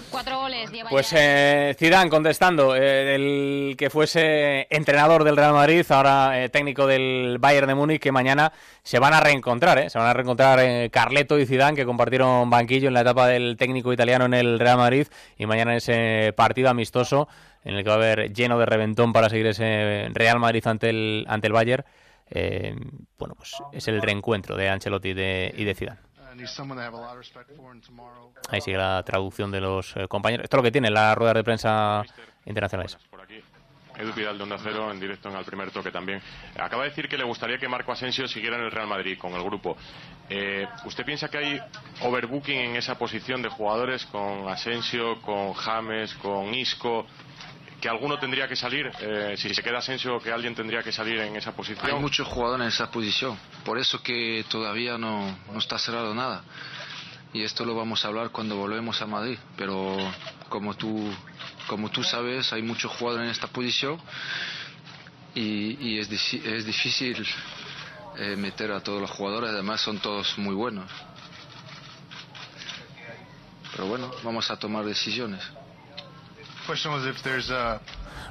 [SPEAKER 40] Cuatro goles lleva
[SPEAKER 1] Pues eh, Zidane contestando, eh, el que fuese entrenador del Real Madrid, ahora eh, técnico del Bayern de Múnich, que mañana se van a reencontrar, eh, se van a reencontrar eh, Carleto y Zidane, que compartieron banquillo en la etapa del técnico italiano en el Real Madrid, y mañana en ese partido amistoso, en el que va a haber lleno de reventón para seguir ese Real Madrid ante el, ante el Bayern, eh, bueno, pues es el reencuentro de Ancelotti y de, y de Zidane. Ahí sigue la traducción de los eh, compañeros. Esto es lo que tiene la rueda de prensa internacionales.
[SPEAKER 41] Edu Pidal de Onda Cero en directo en el primer toque también. Acaba de decir que le gustaría que Marco Asensio siguiera en el Real Madrid con el grupo. Eh, ¿Usted piensa que hay overbooking en esa posición de jugadores con Asensio, con James, con Isco? ¿Que alguno tendría que salir? Eh, si se queda Asensio, que alguien tendría que salir en esa posición.
[SPEAKER 35] Hay muchos jugadores en esa posición, por eso que todavía no, no está cerrado nada. Y esto lo vamos a hablar cuando volvemos a Madrid, pero como tú, como tú sabes, hay muchos jugadores en esta posición y, es, es difícil eh, meter a todos los jugadores, además son todos muy buenos. pero bueno, vamos a tomar decisiones.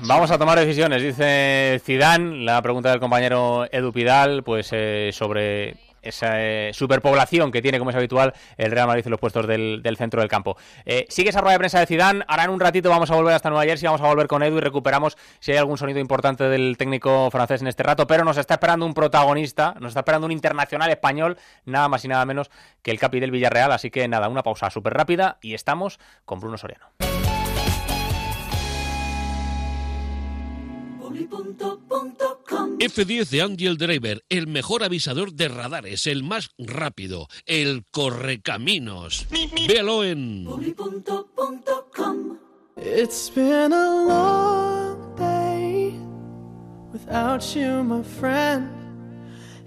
[SPEAKER 1] Vamos a tomar decisiones, dice Zidane. La pregunta del compañero Edu Pidal, pues eh, sobre esa eh, superpoblación que tiene, como es habitual, el Real Madrid en los puestos del, centro del campo. Eh, sigue esa rueda de prensa de Zidane. Ahora en un ratito vamos a volver hasta Nueva Jersey, vamos a volver con Edu y recuperamos si hay algún sonido importante del técnico francés en este rato. Pero nos está esperando un protagonista, nos está esperando un internacional español, nada más y nada menos que el capi del Villarreal. Así que nada, una pausa súper rápida y estamos con Bruno Soriano.
[SPEAKER 42] F10 de Angel Driver, el mejor avisador de radares, el más rápido, el correcaminos. Véalo en It's been a long day without you, my friend.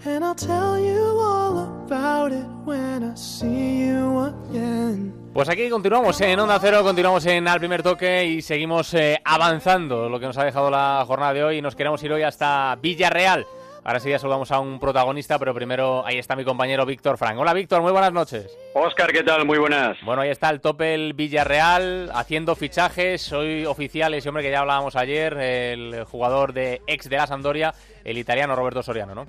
[SPEAKER 42] And I'll tell you all about it when I see you again.
[SPEAKER 1] Pues aquí continuamos en Onda Cero, continuamos en Al Primer Toque y seguimos eh, avanzando lo que nos ha dejado la jornada de hoy y nos queremos ir hoy hasta Villarreal. Ahora sí ya saludamos a un protagonista, pero primero ahí está mi compañero Víctor Frank. Hola Víctor, muy buenas noches.
[SPEAKER 43] Oscar, ¿qué tal? Muy buenas.
[SPEAKER 1] Bueno, ahí está el tope el Villarreal haciendo fichajes. Hoy oficial ese hombre que ya hablábamos ayer, el jugador de ex de la Sampdoria, el italiano Roberto Soriano, ¿no?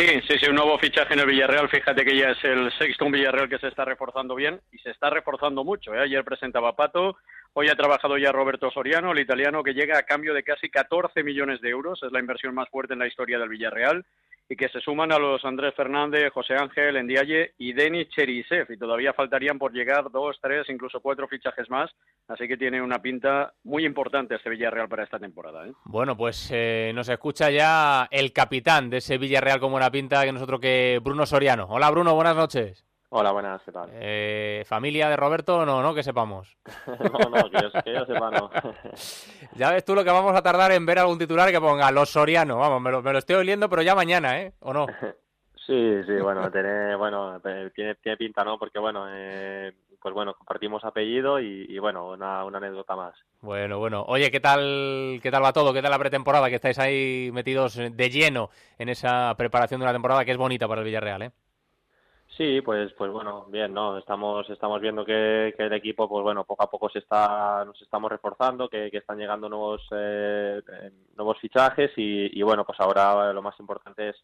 [SPEAKER 43] Sí, sí, sí, un nuevo fichaje en el Villarreal. Fíjate que ya es el sexto un Villarreal que se está reforzando bien y se está reforzando mucho. ¿eh? Ayer presentaba Pato, hoy ha trabajado ya Roberto Soriano, el italiano, que llega a cambio de casi 14 millones de euros. Es la inversión más fuerte en la historia del Villarreal y que se suman a los Andrés Fernández, José Ángel, Endiaye y Denis Cherisev. Y todavía faltarían por llegar dos, tres, incluso cuatro fichajes más. Así que tiene una pinta muy importante este Villarreal para esta temporada. ¿eh?
[SPEAKER 1] Bueno, pues eh, nos escucha ya el capitán de ese Villarreal como una pinta que nosotros que Bruno Soriano. Hola Bruno, buenas noches.
[SPEAKER 44] Hola, buenas, ¿qué tal?
[SPEAKER 1] Eh, ¿Familia de Roberto? No, no, que sepamos.
[SPEAKER 44] no, no, que yo, sepa, no.
[SPEAKER 1] ya ves tú lo que vamos a tardar en ver algún titular que ponga los Soriano. Vamos, me lo, me lo estoy oliendo, pero ya mañana, ¿eh? ¿O no?
[SPEAKER 44] sí, sí, bueno, tiene, bueno, tiene, tiene pinta, ¿no? Porque, bueno, eh, pues bueno, compartimos apellido y, bueno, una, una, anécdota más.
[SPEAKER 1] Bueno, bueno. Oye, ¿qué tal, ¿qué tal va todo? ¿Qué tal la pretemporada? Que estáis ahí metidos de lleno en esa preparación de una temporada que es bonita para el Villarreal, ¿eh?
[SPEAKER 44] Sí, pues, pues bueno, bien, ¿no? Estamos, estamos viendo que, el equipo, pues bueno, poco a poco se está, nos estamos reforzando, que, están llegando nuevos, eh, nuevos fichajes y, bueno, pues ahora lo más importante es,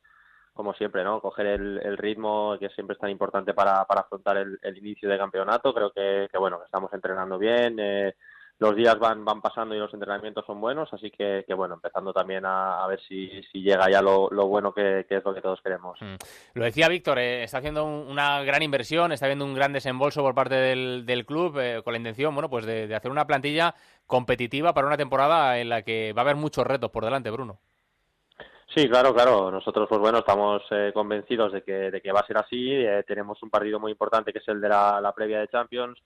[SPEAKER 44] como siempre, ¿no? Coger el, ritmo que siempre es tan importante para, para afrontar el, inicio de campeonato. Creo que, que bueno, que estamos entrenando bien. Eh, los días van, van pasando y los entrenamientos son buenos, así que, bueno, empezando también a, ver si, llega ya lo, bueno que, es lo que todos queremos. Mm.
[SPEAKER 1] Lo decía Víctor, eh, está haciendo una gran inversión, está habiendo un gran desembolso por parte del, del club eh, con la intención, bueno, pues de, hacer una plantilla competitiva para una temporada en la que va a haber muchos retos por delante, Bruno.
[SPEAKER 44] Sí, claro, claro. Nosotros, pues bueno, estamos eh, convencidos de que, de que va a ser así. tenemos un partido muy importante que es el de la previa de Champions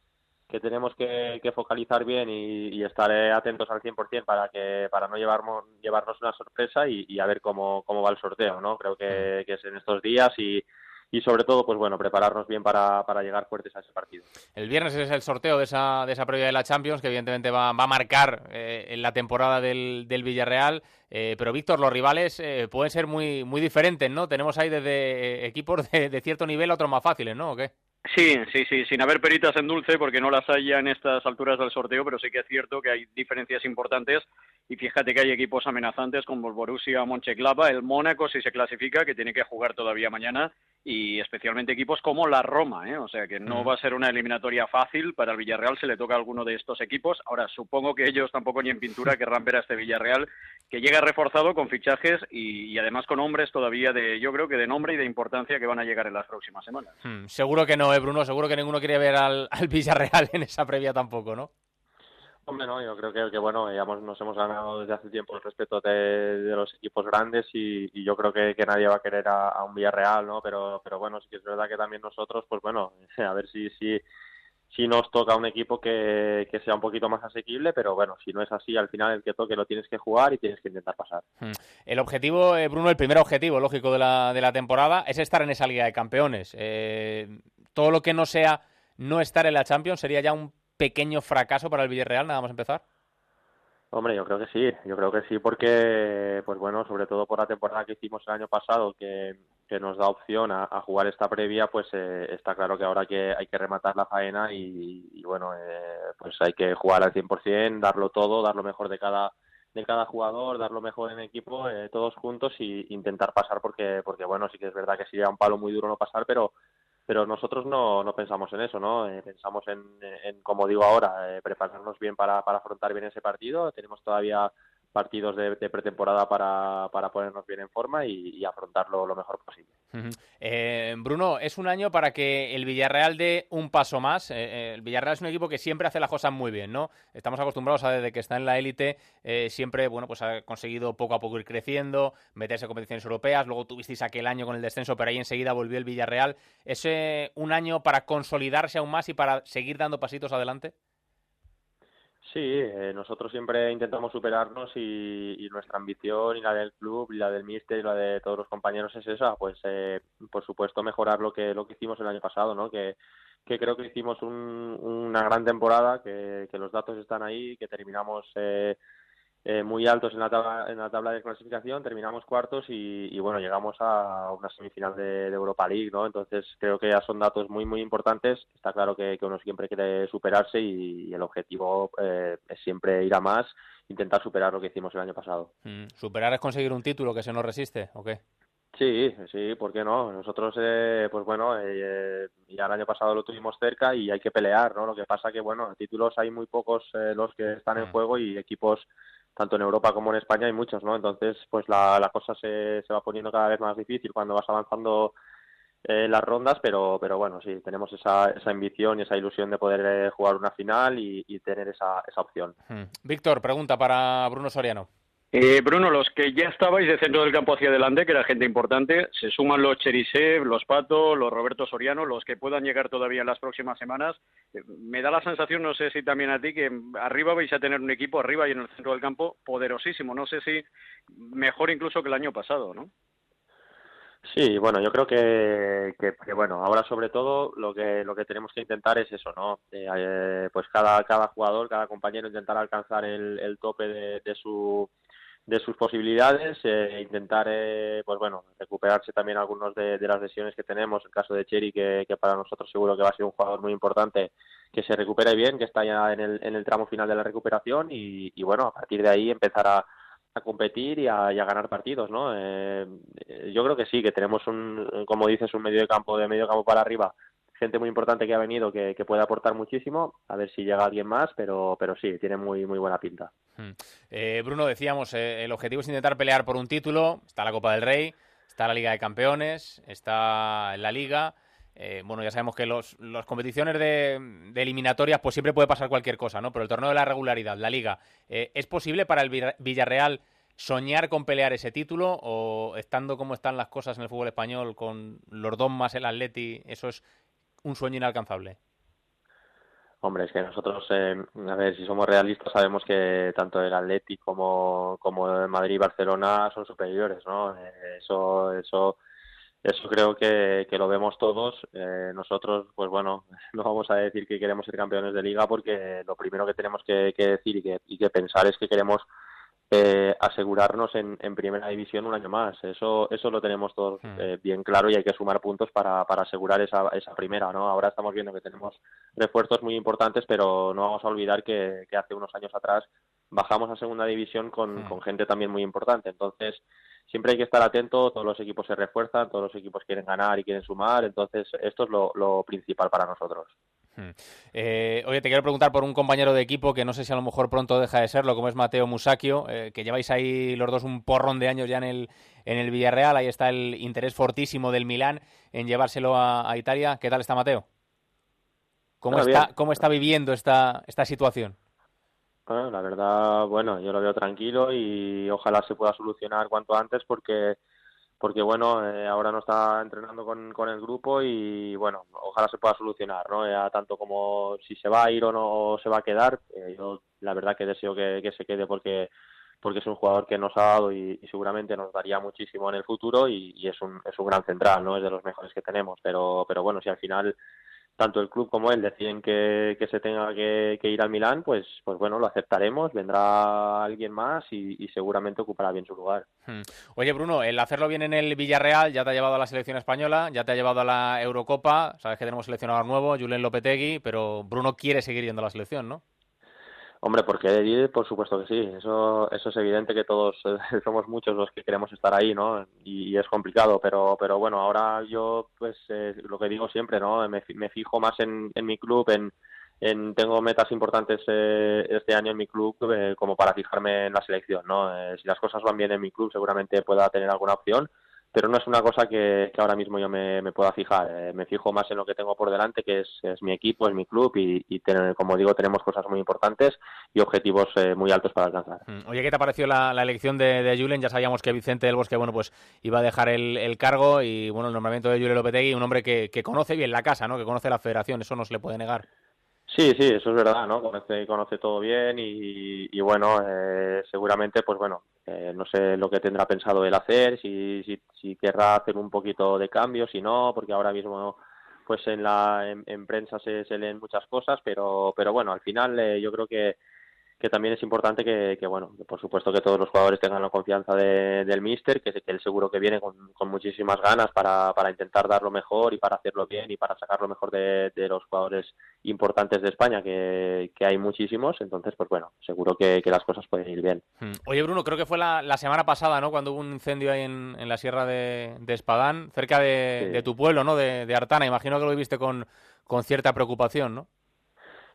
[SPEAKER 44] que tenemos que, focalizar bien y, estar eh, atentos al 100% para que para no llevarnos, llevarnos una sorpresa y, a ver cómo, cómo va el sorteo, ¿no? Creo que, es en estos días y, y sobre todo, pues bueno, prepararnos bien para, para, llegar fuertes a ese partido.
[SPEAKER 1] El viernes es el sorteo de esa, de esa previa de la Champions, que evidentemente va, va a marcar eh, en la temporada del, del Villarreal. Eh, pero Víctor, los rivales pueden ser muy, muy diferentes, ¿no? Tenemos ahí desde equipos de, de, cierto nivel a otros más fáciles, ¿no? ¿O qué?
[SPEAKER 43] Sí, sí, sí, sin haber peritas en dulce, porque no las hay en estas alturas del sorteo, pero sí que es cierto que hay diferencias importantes. Y fíjate que hay equipos amenazantes como el Borussia Mönchengladbach, el Mónaco si se clasifica, que tiene que jugar todavía mañana, y especialmente equipos como la Roma, ¿eh? o sea que no va a ser una eliminatoria fácil para el Villarreal, se le toca a alguno de estos equipos. Ahora, supongo que ellos tampoco ni en pintura querrán ver a este Villarreal, que llega reforzado con fichajes y, además con hombres todavía de, yo creo que de nombre y de importancia que van a llegar en las próximas semanas.
[SPEAKER 1] Hmm, seguro que no, ¿eh, Bruno? Seguro que ninguno quiere ver al, al Villarreal en esa previa tampoco, ¿no?
[SPEAKER 44] Yo creo que, que bueno, ya nos hemos ganado desde hace tiempo el respeto de, los equipos grandes y, yo creo que, nadie va a querer a, un Villarreal, ¿no? Pero, pero bueno, sí que es verdad que también nosotros, pues bueno, a ver si, si, si nos toca un equipo que, sea un poquito más asequible, pero bueno, si no es así, al final el que toque lo tienes que jugar y tienes que intentar pasar. Hmm.
[SPEAKER 1] El objetivo, eh, Bruno, el primer objetivo, lógico, de la, de la temporada es estar en esa Liga de Campeones. Eh, todo lo que no sea no estar en la Champions sería ya un pequeño fracaso para el Villarreal, nada más empezar?
[SPEAKER 44] Hombre, yo creo que sí, yo creo que sí, porque, pues bueno, sobre todo por la temporada que hicimos el año pasado, que, que nos da opción a, jugar esta previa, pues eh, está claro que ahora que hay que rematar la faena y, bueno, eh, pues hay que jugar al 100%, darlo todo, dar lo mejor de cada de cada jugador, dar lo mejor en equipo, eh, todos juntos y intentar pasar porque porque bueno, sí que es verdad que sería un palo muy duro no pasar, pero pero nosotros no, no pensamos en eso, ¿no? pensamos en, en, como digo ahora, prepararnos bien para, para afrontar bien ese partido. Tenemos todavía partidos de, pretemporada para, para, ponernos bien en forma y, afrontarlo lo mejor posible.
[SPEAKER 1] Eh, Bruno, es un año para que el Villarreal dé un paso más. Eh, eh, el Villarreal es un equipo que siempre hace las cosas muy bien, ¿no? Estamos acostumbrados a desde que está en la élite, siempre, bueno, pues ha conseguido poco a poco ir creciendo, meterse en competiciones europeas, luego tuvisteis aquel año con el descenso, pero ahí enseguida volvió el Villarreal. ¿Es un año para consolidarse aún más y para seguir dando pasitos adelante?
[SPEAKER 44] Sí, eh, nosotros siempre intentamos superarnos y, nuestra ambición y la del club y la del míster y la de todos los compañeros es esa, pues eh, por supuesto mejorar lo que lo que hicimos el año pasado, ¿no? Que, que creo que hicimos una gran temporada, que, que, los datos están ahí, que terminamos eh, eh, muy altos en la tabla en la tabla de clasificación terminamos cuartos y, bueno llegamos a una semifinal de, Europa League no entonces creo que ya son datos muy muy importantes está claro que, uno siempre quiere superarse y, el objetivo eh, es siempre ir a más intentar superar lo que hicimos el año pasado
[SPEAKER 1] mm, superar es conseguir un título que se nos resiste o qué
[SPEAKER 44] Sí, sí, ¿por qué no? Nosotros, eh, pues bueno, ya el año pasado lo tuvimos cerca y hay que pelear, ¿no? Lo que pasa que, bueno, títulos hay muy pocos los que están en mm. juego y equipos tanto en Europa como en España hay muchos, ¿no? Entonces, pues la, la cosa se, se va poniendo cada vez más difícil cuando vas avanzando eh, las rondas, pero, pero bueno, sí, tenemos esa, esa ambición y esa ilusión de poder eh, jugar una final y, tener esa, esa opción.
[SPEAKER 1] Hmm. Víctor, pregunta para Bruno Soriano.
[SPEAKER 43] Eh, Bruno, los que ya estabais de centro del campo hacia adelante, que era gente importante, se suman los Cherisev, los Pato, los Roberto Soriano, los que puedan llegar todavía en las próximas semanas. Eh, me da la sensación, no sé si también a ti, que arriba vais a tener un equipo, arriba y en el centro del campo, poderosísimo. No sé si mejor incluso que el año pasado, ¿no?
[SPEAKER 44] Sí, bueno, yo creo que, que, bueno, ahora sobre todo lo que lo que tenemos que intentar es eso, ¿no? Eh, pues cada cada jugador, cada compañero intentar alcanzar el tope de su de sus posibilidades, eh, intentar, eh, pues bueno, recuperarse también algunos de, las lesiones que tenemos. El caso de Cheri, que, para nosotros seguro que va a ser un jugador muy importante, que se recupere bien, que está ya en el, en el tramo final de la recuperación y, bueno, a partir de ahí empezar a, competir y a, ganar partidos, ¿no? Eh, yo creo que sí, que tenemos un, como dices, un medio de campo de medio campo para arriba gente muy importante que ha venido que, puede aportar muchísimo. A ver si llega alguien más, pero, pero sí, tiene muy, muy buena pinta.
[SPEAKER 1] Hmm. Eh, Bruno, decíamos, eh, el objetivo es intentar pelear por un título. Está la Copa del Rey, está la Liga de Campeones, está la Liga. Eh, bueno, ya sabemos que los, las competiciones de, de, eliminatorias, pues siempre puede pasar cualquier cosa, ¿no? Pero el torneo de la regularidad, la Liga, ¿es posible para el Villarreal soñar con pelear ese título o estando como están las cosas en el fútbol español con los dos más el Atleti, eso es un sueño inalcanzable?
[SPEAKER 44] Hombre, es que nosotros, eh, a ver, si somos realistas, sabemos que tanto el Atleti como, como el Madrid y Barcelona son superiores, ¿no? Eh, eso, eso, eso creo que, lo vemos todos. Eh, nosotros, pues bueno, no vamos a decir que queremos ser campeones de liga porque lo primero que tenemos que, que decir y que, y que pensar es que queremos eh, asegurarnos en, en, primera división un año más. Eso, eso lo tenemos todos hmm. eh, bien claro y hay que sumar puntos para, para asegurar esa, esa primera. ¿no? Ahora estamos viendo que tenemos refuerzos muy importantes, pero no vamos a olvidar que, que hace unos años atrás bajamos a segunda división con, hmm. con gente también muy importante. Entonces, siempre hay que estar atento, todos los equipos se refuerzan, todos los equipos quieren ganar y quieren sumar, entonces esto es lo, lo principal para nosotros.
[SPEAKER 1] Hmm. Eh, oye, te quiero preguntar por un compañero de equipo que no sé si a lo mejor pronto deja de serlo, como es Mateo Musacchio, eh, que lleváis ahí los dos un porrón de años ya en el, en el Villarreal. Ahí está el interés fortísimo del Milán en llevárselo a, Italia. ¿Qué tal está Mateo? ¿Cómo, está, ¿cómo está viviendo esta, esta situación?
[SPEAKER 44] la verdad, bueno, yo lo veo tranquilo y ojalá se pueda solucionar cuanto antes porque porque bueno, eh, ahora no está entrenando con, con, el grupo y bueno, ojalá se pueda solucionar, ¿no? Tanto como si se va a ir o no se va a quedar, eh, yo la verdad que deseo que, que, se quede porque porque es un jugador que nos ha dado y, seguramente nos daría muchísimo en el futuro y, y, es, un, es un gran central, ¿no? Es de los mejores que tenemos, pero pero bueno, si al final tanto el club como él deciden que, se tenga que, ir al Milán, pues, pues bueno, lo aceptaremos, vendrá alguien más y, y seguramente ocupará bien su lugar.
[SPEAKER 1] Hmm. Oye, Bruno, el hacerlo bien en el Villarreal ya te ha llevado a la selección española, ya te ha llevado a la Eurocopa, sabes que tenemos seleccionador nuevo, Julen Lopetegui, pero Bruno quiere seguir yendo a la selección, ¿no?
[SPEAKER 44] Hombre, porque por supuesto que sí. Eso, eso es evidente que todos somos muchos los que queremos estar ahí, ¿no? Y, es complicado, pero, pero bueno, ahora yo, pues, eh, lo que digo siempre, ¿no? Me, fijo más en, en mi club, en, en, tengo metas importantes eh, este año en mi club eh, como para fijarme en la selección, ¿no? si las cosas van bien en mi club, seguramente pueda tener alguna opción pero no es una cosa que, ahora mismo yo me, pueda fijar. Eh, me fijo más en lo que tengo por delante, que es, mi equipo, es mi club y, como digo, tenemos cosas muy importantes y objetivos eh, muy altos para alcanzar.
[SPEAKER 1] Mm. Oye, ¿qué te ha parecido la, elección de, de, Julen? Ya sabíamos que Vicente del Bosque, bueno, pues iba a dejar el, cargo y, bueno, el nombramiento de Julen Lopetegui, un hombre que, que conoce bien la casa, ¿no? Que conoce la federación, eso no se le puede negar.
[SPEAKER 44] Sí, sí, eso es verdad, ¿no? Conoce, conoce todo bien y, bueno, eh, seguramente, pues bueno, eh, no sé lo que tendrá pensado él hacer, si, si, si, querrá hacer un poquito de cambio, si no, porque ahora mismo, pues en la en, prensa se, se, leen muchas cosas, pero, pero bueno, al final eh, yo creo que que también es importante que, bueno, por supuesto que todos los jugadores tengan la confianza del míster, que, que él seguro que viene con, muchísimas ganas para, para, intentar dar lo mejor y para hacerlo bien y para sacar lo mejor de, los jugadores importantes de España, que, hay muchísimos, entonces pues bueno, seguro que, las cosas pueden ir bien.
[SPEAKER 1] Hmm. Oye Bruno, creo que fue la, semana pasada, ¿no? Cuando hubo un incendio ahí en, la sierra de, Espadán, cerca de, tu pueblo, ¿no? De, de Artana, imagino que lo viviste con, con cierta preocupación, ¿no?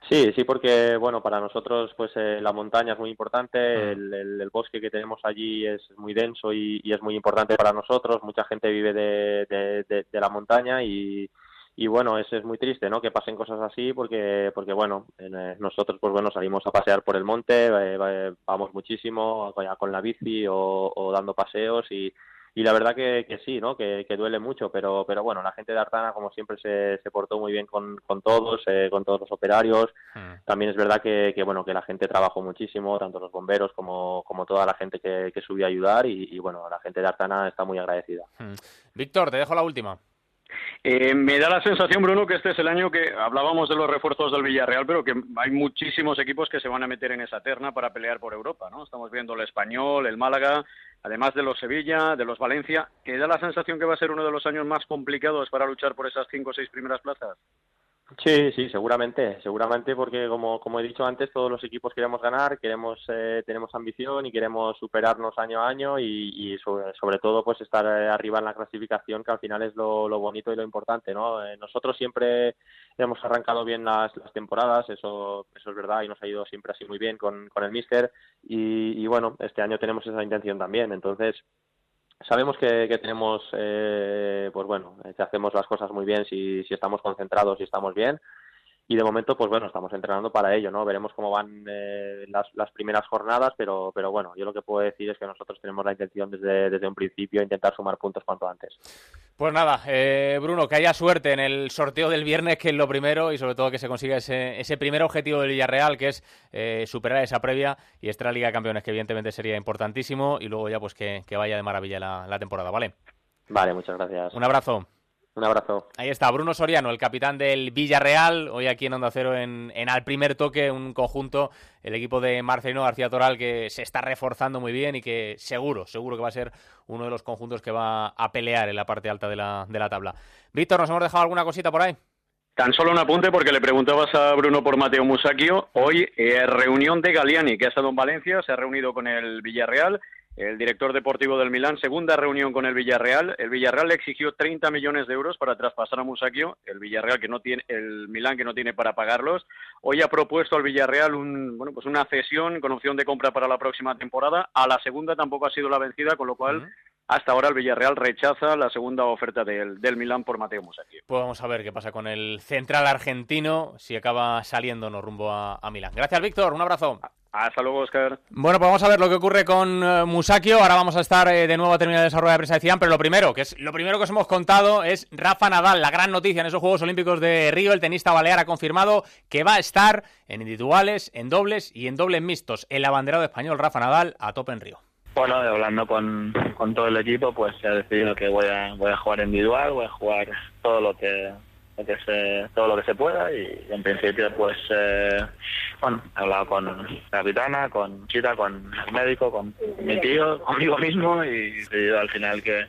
[SPEAKER 44] Sí, sí, porque bueno, para nosotros pues eh, la montaña es muy importante, ah. el, bosque que tenemos allí es muy denso y, es muy importante para nosotros. Mucha gente vive de, de, la montaña y, y bueno, es, es muy triste, ¿no? Que pasen cosas así porque porque bueno, eh, nosotros pues bueno salimos a pasear por el monte, eh, vamos muchísimo con la bici o dando paseos y y la verdad que, que sí, ¿no? Que, duele mucho, pero, pero bueno, la gente de Artana, como siempre, se, se portó muy bien con, con todos, eh, con todos los operarios. Hmm. También es verdad que, que, bueno, que la gente trabajó muchísimo, tanto los bomberos como, como toda la gente que, que subió a ayudar y, bueno, la gente de Artana está muy agradecida.
[SPEAKER 1] Hmm. Víctor, te dejo la última.
[SPEAKER 43] Eh, me da la sensación, Bruno, que este es el año que hablábamos de los refuerzos del Villarreal, pero que hay muchísimos equipos que se van a meter en esa terna para pelear por Europa, ¿no? Estamos viendo el Español, el Málaga, además de los Sevilla, de los Valencia, que da la sensación que va a ser uno de los años más complicados para luchar por esas cinco o seis primeras plazas.
[SPEAKER 44] Sí, sí, seguramente, seguramente porque como, como he dicho antes, todos los equipos queremos ganar, queremos, eh, tenemos ambición y queremos superarnos año a año y, sobre, todo pues estar eh, arriba en la clasificación que al final es lo, bonito y lo importante, ¿no? Eh, nosotros siempre hemos arrancado bien las, temporadas, eso, eso es verdad y nos ha ido siempre así muy bien con, con el míster y, y bueno, este año tenemos esa intención también, entonces sabemos que, que tenemos, eh, pues bueno, que hacemos las cosas muy bien si, si estamos concentrados y estamos bien. Y de momento, pues bueno, estamos entrenando para ello, ¿no? Veremos cómo van eh, las, las primeras jornadas, pero, pero bueno, yo lo que puedo decir es que nosotros tenemos la intención desde, desde un principio intentar sumar puntos cuanto antes.
[SPEAKER 1] Pues nada, eh, Bruno, que haya suerte en el sorteo del viernes, que es lo primero, y sobre todo que se consiga ese, ese primer objetivo del Villarreal, que es eh, superar esa previa y esta Liga de Campeones, que evidentemente sería importantísimo, y luego ya pues que, vaya de maravilla la, la temporada, ¿vale?
[SPEAKER 44] Vale, muchas gracias.
[SPEAKER 1] Un abrazo.
[SPEAKER 44] Un abrazo.
[SPEAKER 1] Ahí está, Bruno Soriano, el capitán del Villarreal, hoy aquí en Onda Cero en, en al primer toque, un conjunto, el equipo de Marcelino García Toral que se está reforzando muy bien y que seguro, seguro que va a ser uno de los conjuntos que va a pelear en la parte alta de la, de la tabla. Víctor, ¿nos hemos dejado alguna cosita por ahí?
[SPEAKER 43] Tan solo un apunte porque le preguntabas a Bruno por Mateo Musacchio. Hoy eh, reunión de Galiani, que ha estado en Valencia, se ha reunido con el Villarreal el director deportivo del Milán, segunda reunión con el Villarreal. El Villarreal le exigió 30 millones de euros para traspasar a Musacchio, el Villarreal que no tiene, el Milán que no tiene para pagarlos. Hoy ha propuesto al Villarreal un, bueno, pues una cesión con opción de compra para la próxima temporada. A la segunda tampoco ha sido la vencida, con lo cual hasta ahora el Villarreal rechaza la segunda oferta del, del Milán por Mateo Musacchio.
[SPEAKER 1] Pues vamos a ver qué pasa con el central argentino, si acaba saliéndonos rumbo a, a Milán. Gracias, Víctor. Un abrazo.
[SPEAKER 43] Hasta luego, Oscar.
[SPEAKER 1] Bueno, pues vamos a ver lo que ocurre con uh, Musakio. Ahora vamos a estar eh, de nuevo a terminar el desarrollo de prensa de Cian, pero lo primero, que es lo primero que os hemos contado es Rafa Nadal, la gran noticia en esos Juegos Olímpicos de Río. El tenista balear ha confirmado que va a estar en individuales, en dobles y en dobles mixtos. El abanderado español Rafa Nadal a tope en Río.
[SPEAKER 40] Bueno, hablando con, con todo el equipo, pues se ha decidido que voy a, voy a jugar individual, voy a jugar todo lo que que todo lo que se pueda y en principio pues eh, bueno he hablado con la capitana con Chita con el médico con mi tío conmigo mismo y decidido al final que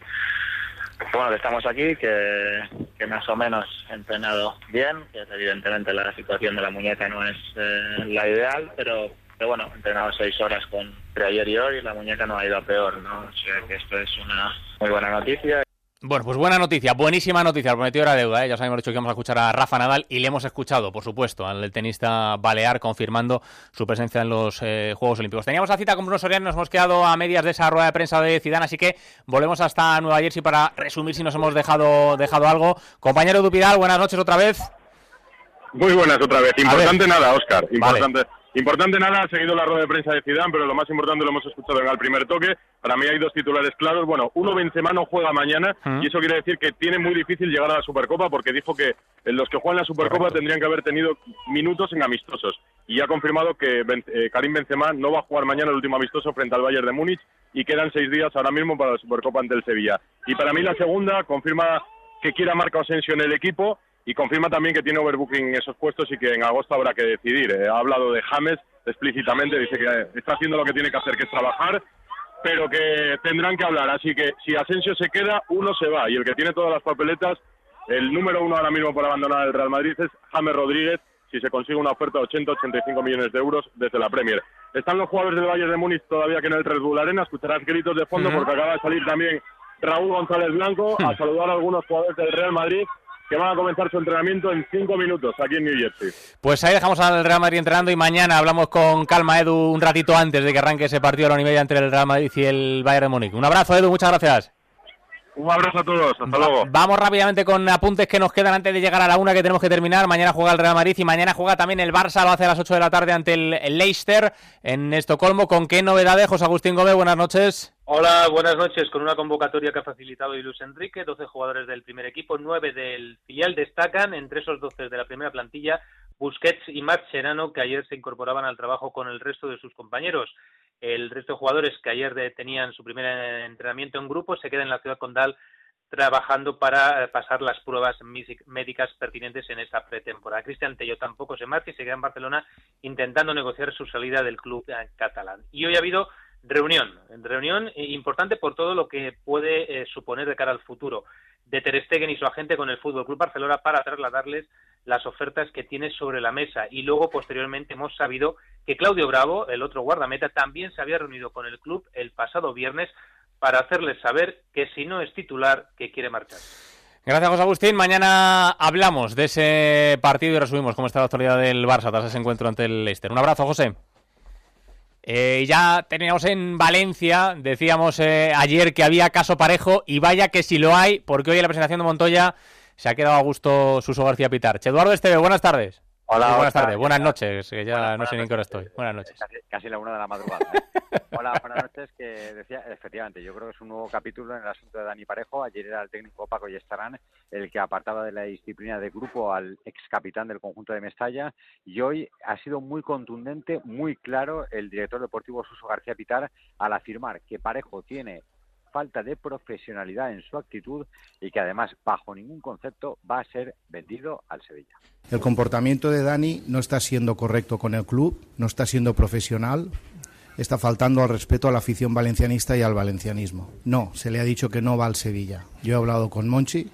[SPEAKER 40] bueno que estamos aquí que, que más o menos he entrenado bien que evidentemente la situación de la muñeca no es eh, la ideal pero pero bueno, he entrenado seis horas con entre ayer y hoy y la muñeca no ha ido a peor, ¿no? O sea que esto es una muy buena noticia
[SPEAKER 1] bueno, pues buena noticia, buenísima noticia. El prometido era deuda, ¿eh? ya os habíamos dicho que íbamos a escuchar a Rafa Nadal y le hemos escuchado, por supuesto, al tenista balear confirmando su presencia en los eh, Juegos Olímpicos. Teníamos la cita con Bruno Soriano, nos hemos quedado a medias de esa rueda de prensa de Zidane, así que volvemos hasta Nueva Jersey para resumir si nos hemos dejado, dejado algo. Compañero Dupidal, buenas noches otra vez.
[SPEAKER 34] Muy buenas otra vez. Importante nada, Oscar. Importante. Importante nada, ha seguido la rueda de prensa de Zidane, pero lo más importante lo hemos escuchado en el primer toque. Para mí hay dos titulares claros. Bueno, uno Benzema no juega mañana
[SPEAKER 1] Mm.
[SPEAKER 34] y eso quiere decir que tiene muy difícil llegar a la Supercopa porque dijo que los que juegan la Supercopa tendrían que haber tenido minutos en amistosos. Y ha confirmado que Ben- eh, Karim Benzema no va a jugar mañana el último amistoso frente al Bayern de Múnich y quedan seis días ahora mismo para la Supercopa ante el Sevilla. Y para mí la segunda confirma que quiere a Marco Asensio en el equipo y confirma también que tiene overbooking en esos puestos y que en agosto habrá que decidir. Eh, ha hablado de James explícitamente, dice que está haciendo lo que tiene que hacer, que es trabajar, pero que tendrán que hablar. Así que si Asensio se queda, uno se va y el que tiene todas las papeletas, el número uno ahora mismo para abandonar el Real Madrid es James Rodríguez, si se consigue una oferta de 80-85 millones de euros desde la Premier. Están los jugadores del Bayern de Múnich todavía que en el Red Bull Arena, escucharás gritos de fondo porque acaba de salir también Raúl González Blanco a saludar a algunos jugadores del Real Madrid que van a comenzar su entrenamiento en cinco minutos aquí en New Jersey.
[SPEAKER 1] Pues ahí dejamos al Real Madrid entrenando y mañana hablamos con calma, Edu, un ratito antes de que arranque ese partido a la una y media entre el Real Madrid y el Bayern de Múnich. Un abrazo, Edu, muchas gracias.
[SPEAKER 34] Un abrazo a todos, hasta luego.
[SPEAKER 1] Vamos rápidamente con apuntes que nos quedan antes de llegar a la una que tenemos que terminar. Mañana juega el Real Madrid y mañana juega también el Barça, lo hace a las 8 de la tarde ante el, Leicester en Estocolmo. ¿Con qué novedades, José Agustín Gómez? Buenas noches.
[SPEAKER 45] Hola, buenas noches. Con una convocatoria que ha facilitado Luis Enrique, 12 jugadores del primer equipo, 9 del filial destacan, entre esos 12 de la primera plantilla, Busquets y Mascherano, que ayer se incorporaban al trabajo con el resto de sus compañeros. El resto de jugadores que ayer tenían su primer eh, entrenamiento en grupo se quedan en la ciudad condal trabajando para eh, pasar las pruebas médicas pertinentes en esta pretemporada. Cristian Tello tampoco se marcha y se queda en Barcelona intentando negociar su salida del club eh, catalán. Y hoy ha habido reunión, reunión importante por todo lo que puede suponer de cara al futuro de Ter Stegen y su agente con el Fútbol Club Barcelona para trasladarles las ofertas que tiene sobre la mesa y luego posteriormente hemos sabido que Claudio Bravo, el otro guardameta, también se había reunido con el club el pasado viernes para hacerles saber que si no es titular que quiere marchar.
[SPEAKER 1] Gracias, José Agustín. Mañana hablamos de ese partido y resumimos cómo está la actualidad del Barça tras ese encuentro ante el Leicester. Un abrazo, José. Eh, ya teníamos en Valencia, decíamos eh, ayer que había caso parejo y vaya que si lo hay, porque hoy en la presentación de Montoya se ha quedado a gusto Suso García Pitarch. Eduardo Esteve, buenas tardes.
[SPEAKER 46] Hola,
[SPEAKER 1] buenas tardes, buenas noches, que ya no sé ni en qué hora estoy. Buenas noches.
[SPEAKER 46] Casi, casi la una de la madrugada. ¿eh? Hola, buenas noches. Que decía, efectivamente, yo creo que es un nuevo capítulo en el asunto de Dani Parejo. Ayer era el técnico Paco Yestarán el que apartaba de la disciplina de grupo al ex capitán del conjunto de Mestalla. Y hoy ha sido muy contundente, muy claro el director deportivo Suso García Pitar al afirmar que Parejo tiene falta de profesionalidad en su actitud y que además, bajo ningún concepto, va a ser vendido al Sevilla.
[SPEAKER 47] El comportamiento de Dani no está siendo correcto con el club, no está siendo profesional, está faltando al respeto a la afición valencianista y al valencianismo. No, se le ha dicho que no va al Sevilla. Yo he hablado con Monchi,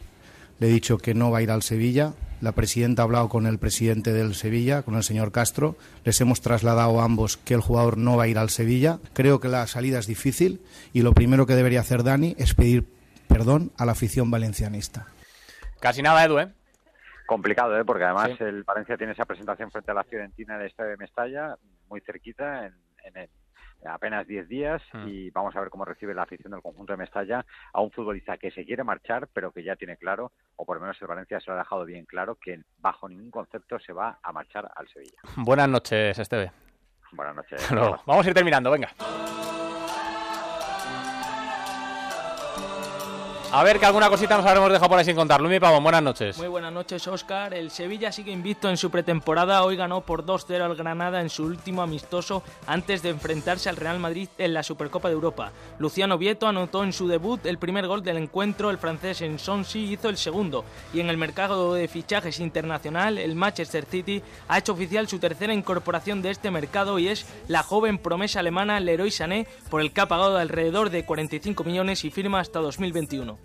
[SPEAKER 47] le he dicho que no va a ir al Sevilla. La presidenta ha hablado con el presidente del Sevilla, con el señor Castro. Les hemos trasladado a ambos que el jugador no va a ir al Sevilla. Creo que la salida es difícil y lo primero que debería hacer Dani es pedir perdón a la afición valencianista.
[SPEAKER 1] Casi nada, Edu, ¿eh?
[SPEAKER 46] Complicado, ¿eh? porque además el Valencia tiene esa presentación frente a la Fiorentina en el Estadio de Mestalla, muy cerquita, en, en el- apenas 10 días,
[SPEAKER 1] Hmm.
[SPEAKER 46] y vamos a ver cómo recibe la afición del conjunto de Mestalla a un futbolista que se quiere marchar, pero que ya tiene claro, o por lo menos el Valencia se lo ha dejado bien claro, que bajo ningún concepto se va a marchar al Sevilla.
[SPEAKER 1] Buenas noches, Esteve.
[SPEAKER 46] Buenas noches.
[SPEAKER 1] Vamos a ir terminando, venga. A ver que alguna cosita nos habremos dejado por ahí sin contar. Luis Pavón, buenas noches.
[SPEAKER 48] Muy buenas noches, Oscar. El Sevilla sigue invicto en su pretemporada. Hoy ganó por 2-0 al Granada en su último amistoso antes de enfrentarse al Real Madrid en la Supercopa de Europa. Luciano Vieto anotó en su debut el primer gol del encuentro. El francés en Sonsi hizo el segundo. Y en el mercado de fichajes internacional, el Manchester City ha hecho oficial su tercera incorporación de este mercado y es la joven promesa alemana Leroy Sané, por el que ha pagado alrededor de 45 millones y firma hasta 2021.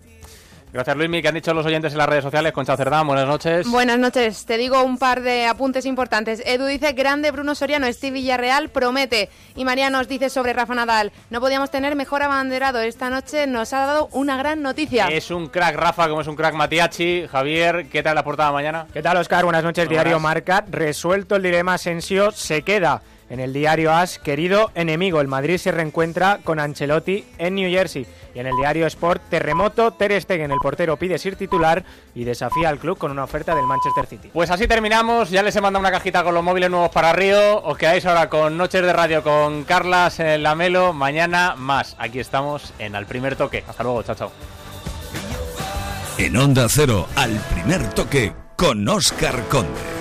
[SPEAKER 1] Gracias, Luismi. ¿Qué han dicho los oyentes en las redes sociales? Concha Cerdán, buenas noches.
[SPEAKER 49] Buenas noches. Te digo un par de apuntes importantes. Edu dice, grande Bruno Soriano, Steve Villarreal promete. Y María nos dice sobre Rafa Nadal, no podíamos tener mejor abanderado. Esta noche nos ha dado una gran noticia.
[SPEAKER 1] Es un crack Rafa, como es un crack Matiachi. Javier, ¿qué tal la portada mañana?
[SPEAKER 50] ¿Qué tal, Oscar? Buenas noches, Diario Marca. Resuelto el dilema Asensio, se queda. En el diario As, querido enemigo, el Madrid se reencuentra con Ancelotti en New Jersey. Y en el diario Sport, terremoto, Ter Stegen, el portero, pide ser titular y desafía al club con una oferta del Manchester City.
[SPEAKER 1] Pues así terminamos, ya les he mandado una cajita con los móviles nuevos para Río. Os quedáis ahora con Noches de Radio con Carlas en Lamelo. Mañana más. Aquí estamos en Al Primer Toque. Hasta luego, chao, chao.
[SPEAKER 4] En Onda Cero, al primer toque con Oscar Conde.